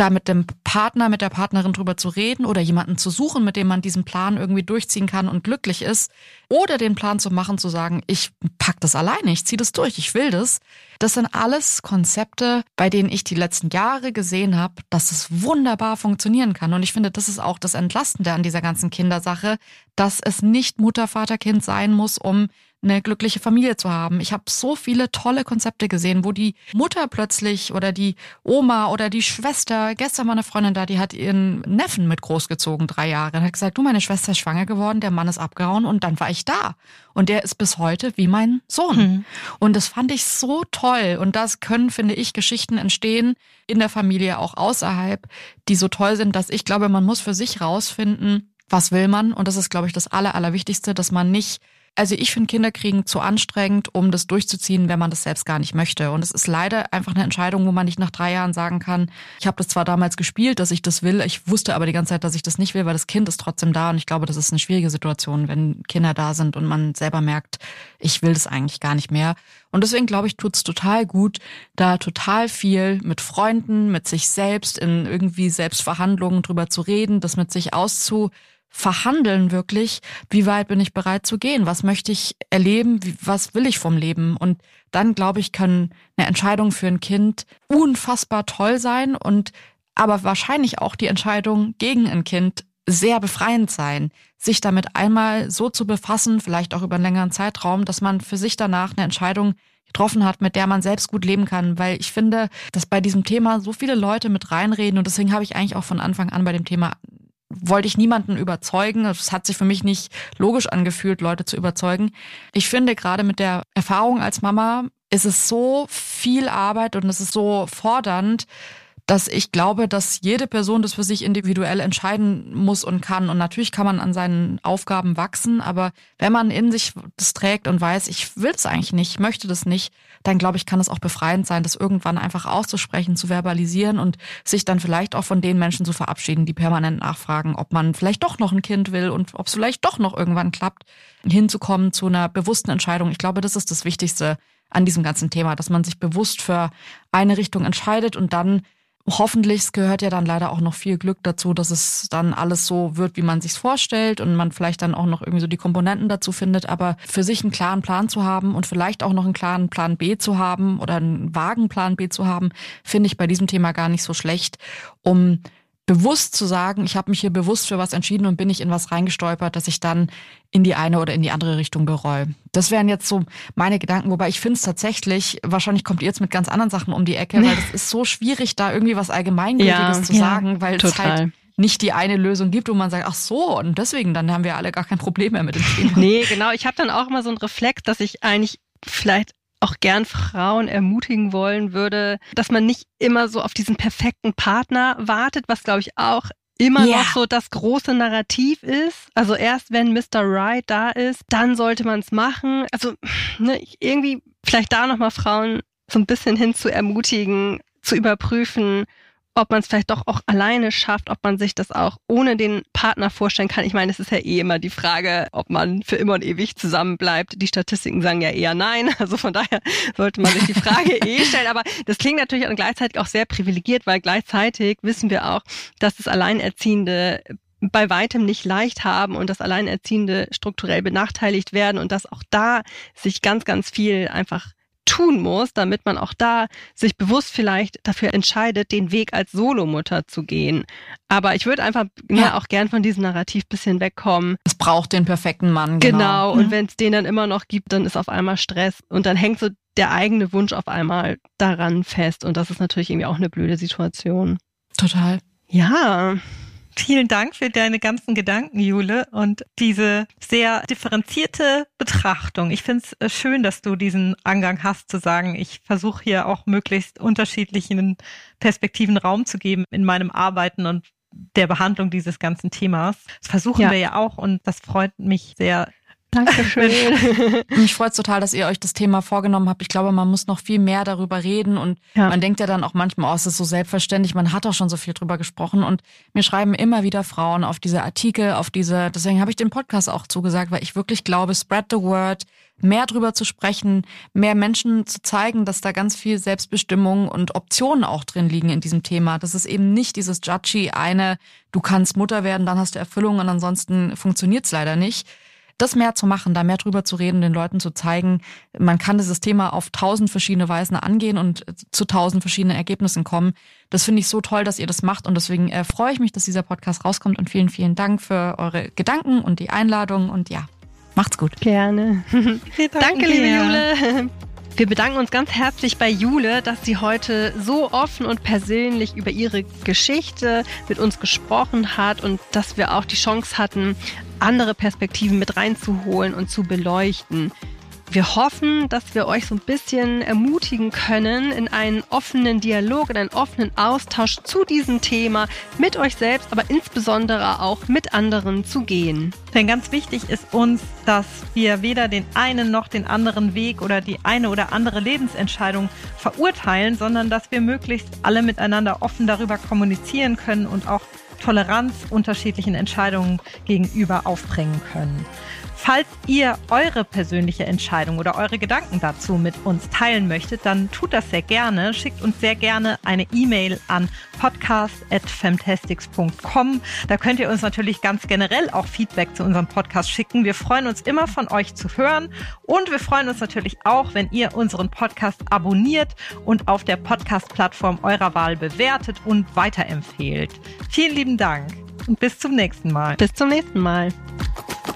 da mit dem Partner, mit der Partnerin drüber zu reden oder jemanden zu suchen, mit dem man diesen Plan irgendwie durchziehen kann und glücklich ist. Oder den Plan zu machen, zu sagen, ich pack das alleine, ich ziehe das durch, ich will das. Das sind alles Konzepte, bei denen ich die letzten Jahre gesehen habe, dass es wunderbar funktionieren kann. Und ich finde, das ist auch das Entlastende an dieser ganzen Kindersache, dass es nicht Mutter, Vater, Kind sein muss, um eine glückliche Familie zu haben. Ich habe so viele tolle Konzepte gesehen, wo die Mutter plötzlich oder die Oma oder die Schwester, gestern war eine Freundin da, die hat ihren Neffen mit großgezogen, drei Jahre, und hat gesagt, du, meine Schwester ist schwanger geworden, der Mann ist abgehauen und dann war ich da. Und der ist bis heute wie mein Sohn. Mhm. Und das fand ich so toll. Und das können, finde ich, Geschichten entstehen in der Familie, auch außerhalb, die so toll sind, dass ich glaube, man muss für sich rausfinden, was will man. Und das ist, glaube ich, das Aller, Allerwichtigste, dass man nicht also ich finde Kinderkriegen zu anstrengend, um das durchzuziehen, wenn man das selbst gar nicht möchte. Und es ist leider einfach eine Entscheidung, wo man nicht nach drei Jahren sagen kann, ich habe das zwar damals gespielt, dass ich das will, ich wusste aber die ganze Zeit, dass ich das nicht will, weil das Kind ist trotzdem da. Und ich glaube, das ist eine schwierige Situation, wenn Kinder da sind und man selber merkt, ich will das eigentlich gar nicht mehr. Und deswegen glaube ich, tut's total gut, da total viel mit Freunden, mit sich selbst in irgendwie Selbstverhandlungen drüber zu reden, das mit sich auszu verhandeln wirklich, wie weit bin ich bereit zu gehen, was möchte ich erleben, was will ich vom Leben. Und dann, glaube ich, kann eine Entscheidung für ein Kind unfassbar toll sein und aber wahrscheinlich auch die Entscheidung gegen ein Kind sehr befreiend sein, sich damit einmal so zu befassen, vielleicht auch über einen längeren Zeitraum, dass man für sich danach eine Entscheidung getroffen hat, mit der man selbst gut leben kann. Weil ich finde, dass bei diesem Thema so viele Leute mit reinreden und deswegen habe ich eigentlich auch von Anfang an bei dem Thema wollte ich niemanden überzeugen. Es hat sich für mich nicht logisch angefühlt, Leute zu überzeugen. Ich finde, gerade mit der Erfahrung als Mama ist es so viel Arbeit und es ist so fordernd, dass ich glaube, dass jede Person das für sich individuell entscheiden muss und kann. Und natürlich kann man an seinen Aufgaben wachsen, aber wenn man in sich das trägt und weiß, ich will es eigentlich nicht, möchte das nicht, dann glaube ich, kann es auch befreiend sein, das irgendwann einfach auszusprechen, zu verbalisieren und sich dann vielleicht auch von den Menschen zu verabschieden, die permanent nachfragen, ob man vielleicht doch noch ein Kind will und ob es vielleicht doch noch irgendwann klappt, hinzukommen zu einer bewussten Entscheidung. Ich glaube, das ist das Wichtigste an diesem ganzen Thema, dass man sich bewusst für eine Richtung entscheidet und dann Hoffentlich gehört ja dann leider auch noch viel Glück dazu, dass es dann alles so wird, wie man sich vorstellt und man vielleicht dann auch noch irgendwie so die Komponenten dazu findet. Aber für sich einen klaren Plan zu haben und vielleicht auch noch einen klaren Plan B zu haben oder einen vagen Plan B zu haben, finde ich bei diesem Thema gar nicht so schlecht, um bewusst zu sagen, ich habe mich hier bewusst für was entschieden und bin ich in was reingestolpert, dass ich dann in die eine oder in die andere Richtung bereue. Das wären jetzt so meine Gedanken, wobei ich finde es tatsächlich, wahrscheinlich kommt ihr jetzt mit ganz anderen Sachen um die Ecke, weil es ist so schwierig, da irgendwie was Allgemeingültiges ja, zu ja, sagen, weil total. es halt nicht die eine Lösung gibt, wo man sagt, ach so, und deswegen, dann haben wir alle gar kein Problem mehr mit dem Thema. Nee, genau. Ich habe dann auch immer so einen Reflex, dass ich eigentlich vielleicht auch gern Frauen ermutigen wollen würde, dass man nicht immer so auf diesen perfekten Partner wartet, was glaube ich auch immer yeah. noch so das große Narrativ ist. Also erst wenn Mr. Right da ist, dann sollte man es machen. Also ne, irgendwie vielleicht da nochmal Frauen so ein bisschen hin zu ermutigen, zu überprüfen, ob man es vielleicht doch auch alleine schafft, ob man sich das auch ohne den Partner vorstellen kann. Ich meine, es ist ja eh immer die Frage, ob man für immer und ewig zusammen bleibt. Die Statistiken sagen ja eher nein. Also von daher sollte man sich die Frage eh stellen. Aber das klingt natürlich auch gleichzeitig auch sehr privilegiert, weil gleichzeitig wissen wir auch, dass das Alleinerziehende bei weitem nicht leicht haben und dass Alleinerziehende strukturell benachteiligt werden und dass auch da sich ganz, ganz viel einfach tun muss, damit man auch da sich bewusst vielleicht dafür entscheidet, den Weg als Solomutter zu gehen. Aber ich würde einfach ja. ne, auch gern von diesem Narrativ bisschen wegkommen. Es braucht den perfekten Mann. Genau. genau. Und mhm. wenn es den dann immer noch gibt, dann ist auf einmal Stress und dann hängt so der eigene Wunsch auf einmal daran fest. Und das ist natürlich irgendwie auch eine blöde Situation. Total. Ja. Vielen Dank für deine ganzen Gedanken, Jule, und diese sehr differenzierte Betrachtung. Ich finde es äh, schön, dass du diesen Angang hast, zu sagen, ich versuche hier auch möglichst unterschiedlichen Perspektiven Raum zu geben in meinem Arbeiten und der Behandlung dieses ganzen Themas. Das versuchen ja. wir ja auch und das freut mich sehr, Dankeschön. Mich freut es total, dass ihr euch das Thema vorgenommen habt. Ich glaube, man muss noch viel mehr darüber reden und ja. man denkt ja dann auch manchmal, oh, es ist so selbstverständlich, man hat doch schon so viel drüber gesprochen und mir schreiben immer wieder Frauen auf diese Artikel, auf diese, deswegen habe ich den Podcast auch zugesagt, weil ich wirklich glaube, spread the word, mehr drüber zu sprechen, mehr Menschen zu zeigen, dass da ganz viel Selbstbestimmung und Optionen auch drin liegen in diesem Thema. Das ist eben nicht dieses judgy eine, du kannst Mutter werden, dann hast du Erfüllung und ansonsten funktioniert's leider nicht das mehr zu machen, da mehr drüber zu reden, den Leuten zu zeigen, man kann dieses Thema auf tausend verschiedene Weisen angehen und zu tausend verschiedenen Ergebnissen kommen. Das finde ich so toll, dass ihr das macht und deswegen äh, freue ich mich, dass dieser Podcast rauskommt und vielen, vielen Dank für eure Gedanken und die Einladung und ja, macht's gut. Gerne. Danke, liebe Jule. Wir bedanken uns ganz herzlich bei Jule, dass sie heute so offen und persönlich über ihre Geschichte mit uns gesprochen hat und dass wir auch die Chance hatten, andere Perspektiven mit reinzuholen und zu beleuchten. Wir hoffen, dass wir euch so ein bisschen ermutigen können, in einen offenen Dialog, in einen offenen Austausch zu diesem Thema mit euch selbst, aber insbesondere auch mit anderen zu gehen. Denn ganz wichtig ist uns, dass wir weder den einen noch den anderen Weg oder die eine oder andere Lebensentscheidung verurteilen, sondern dass wir möglichst alle miteinander offen darüber kommunizieren können und auch Toleranz unterschiedlichen Entscheidungen gegenüber aufbringen können. Falls ihr eure persönliche Entscheidung oder eure Gedanken dazu mit uns teilen möchtet, dann tut das sehr gerne. Schickt uns sehr gerne eine E-Mail an podcast.femtastics.com. Da könnt ihr uns natürlich ganz generell auch Feedback zu unserem Podcast schicken. Wir freuen uns immer von euch zu hören und wir freuen uns natürlich auch, wenn ihr unseren Podcast abonniert und auf der Podcast-Plattform eurer Wahl bewertet und weiterempfehlt. Vielen lieben Dank und bis zum nächsten Mal. Bis zum nächsten Mal.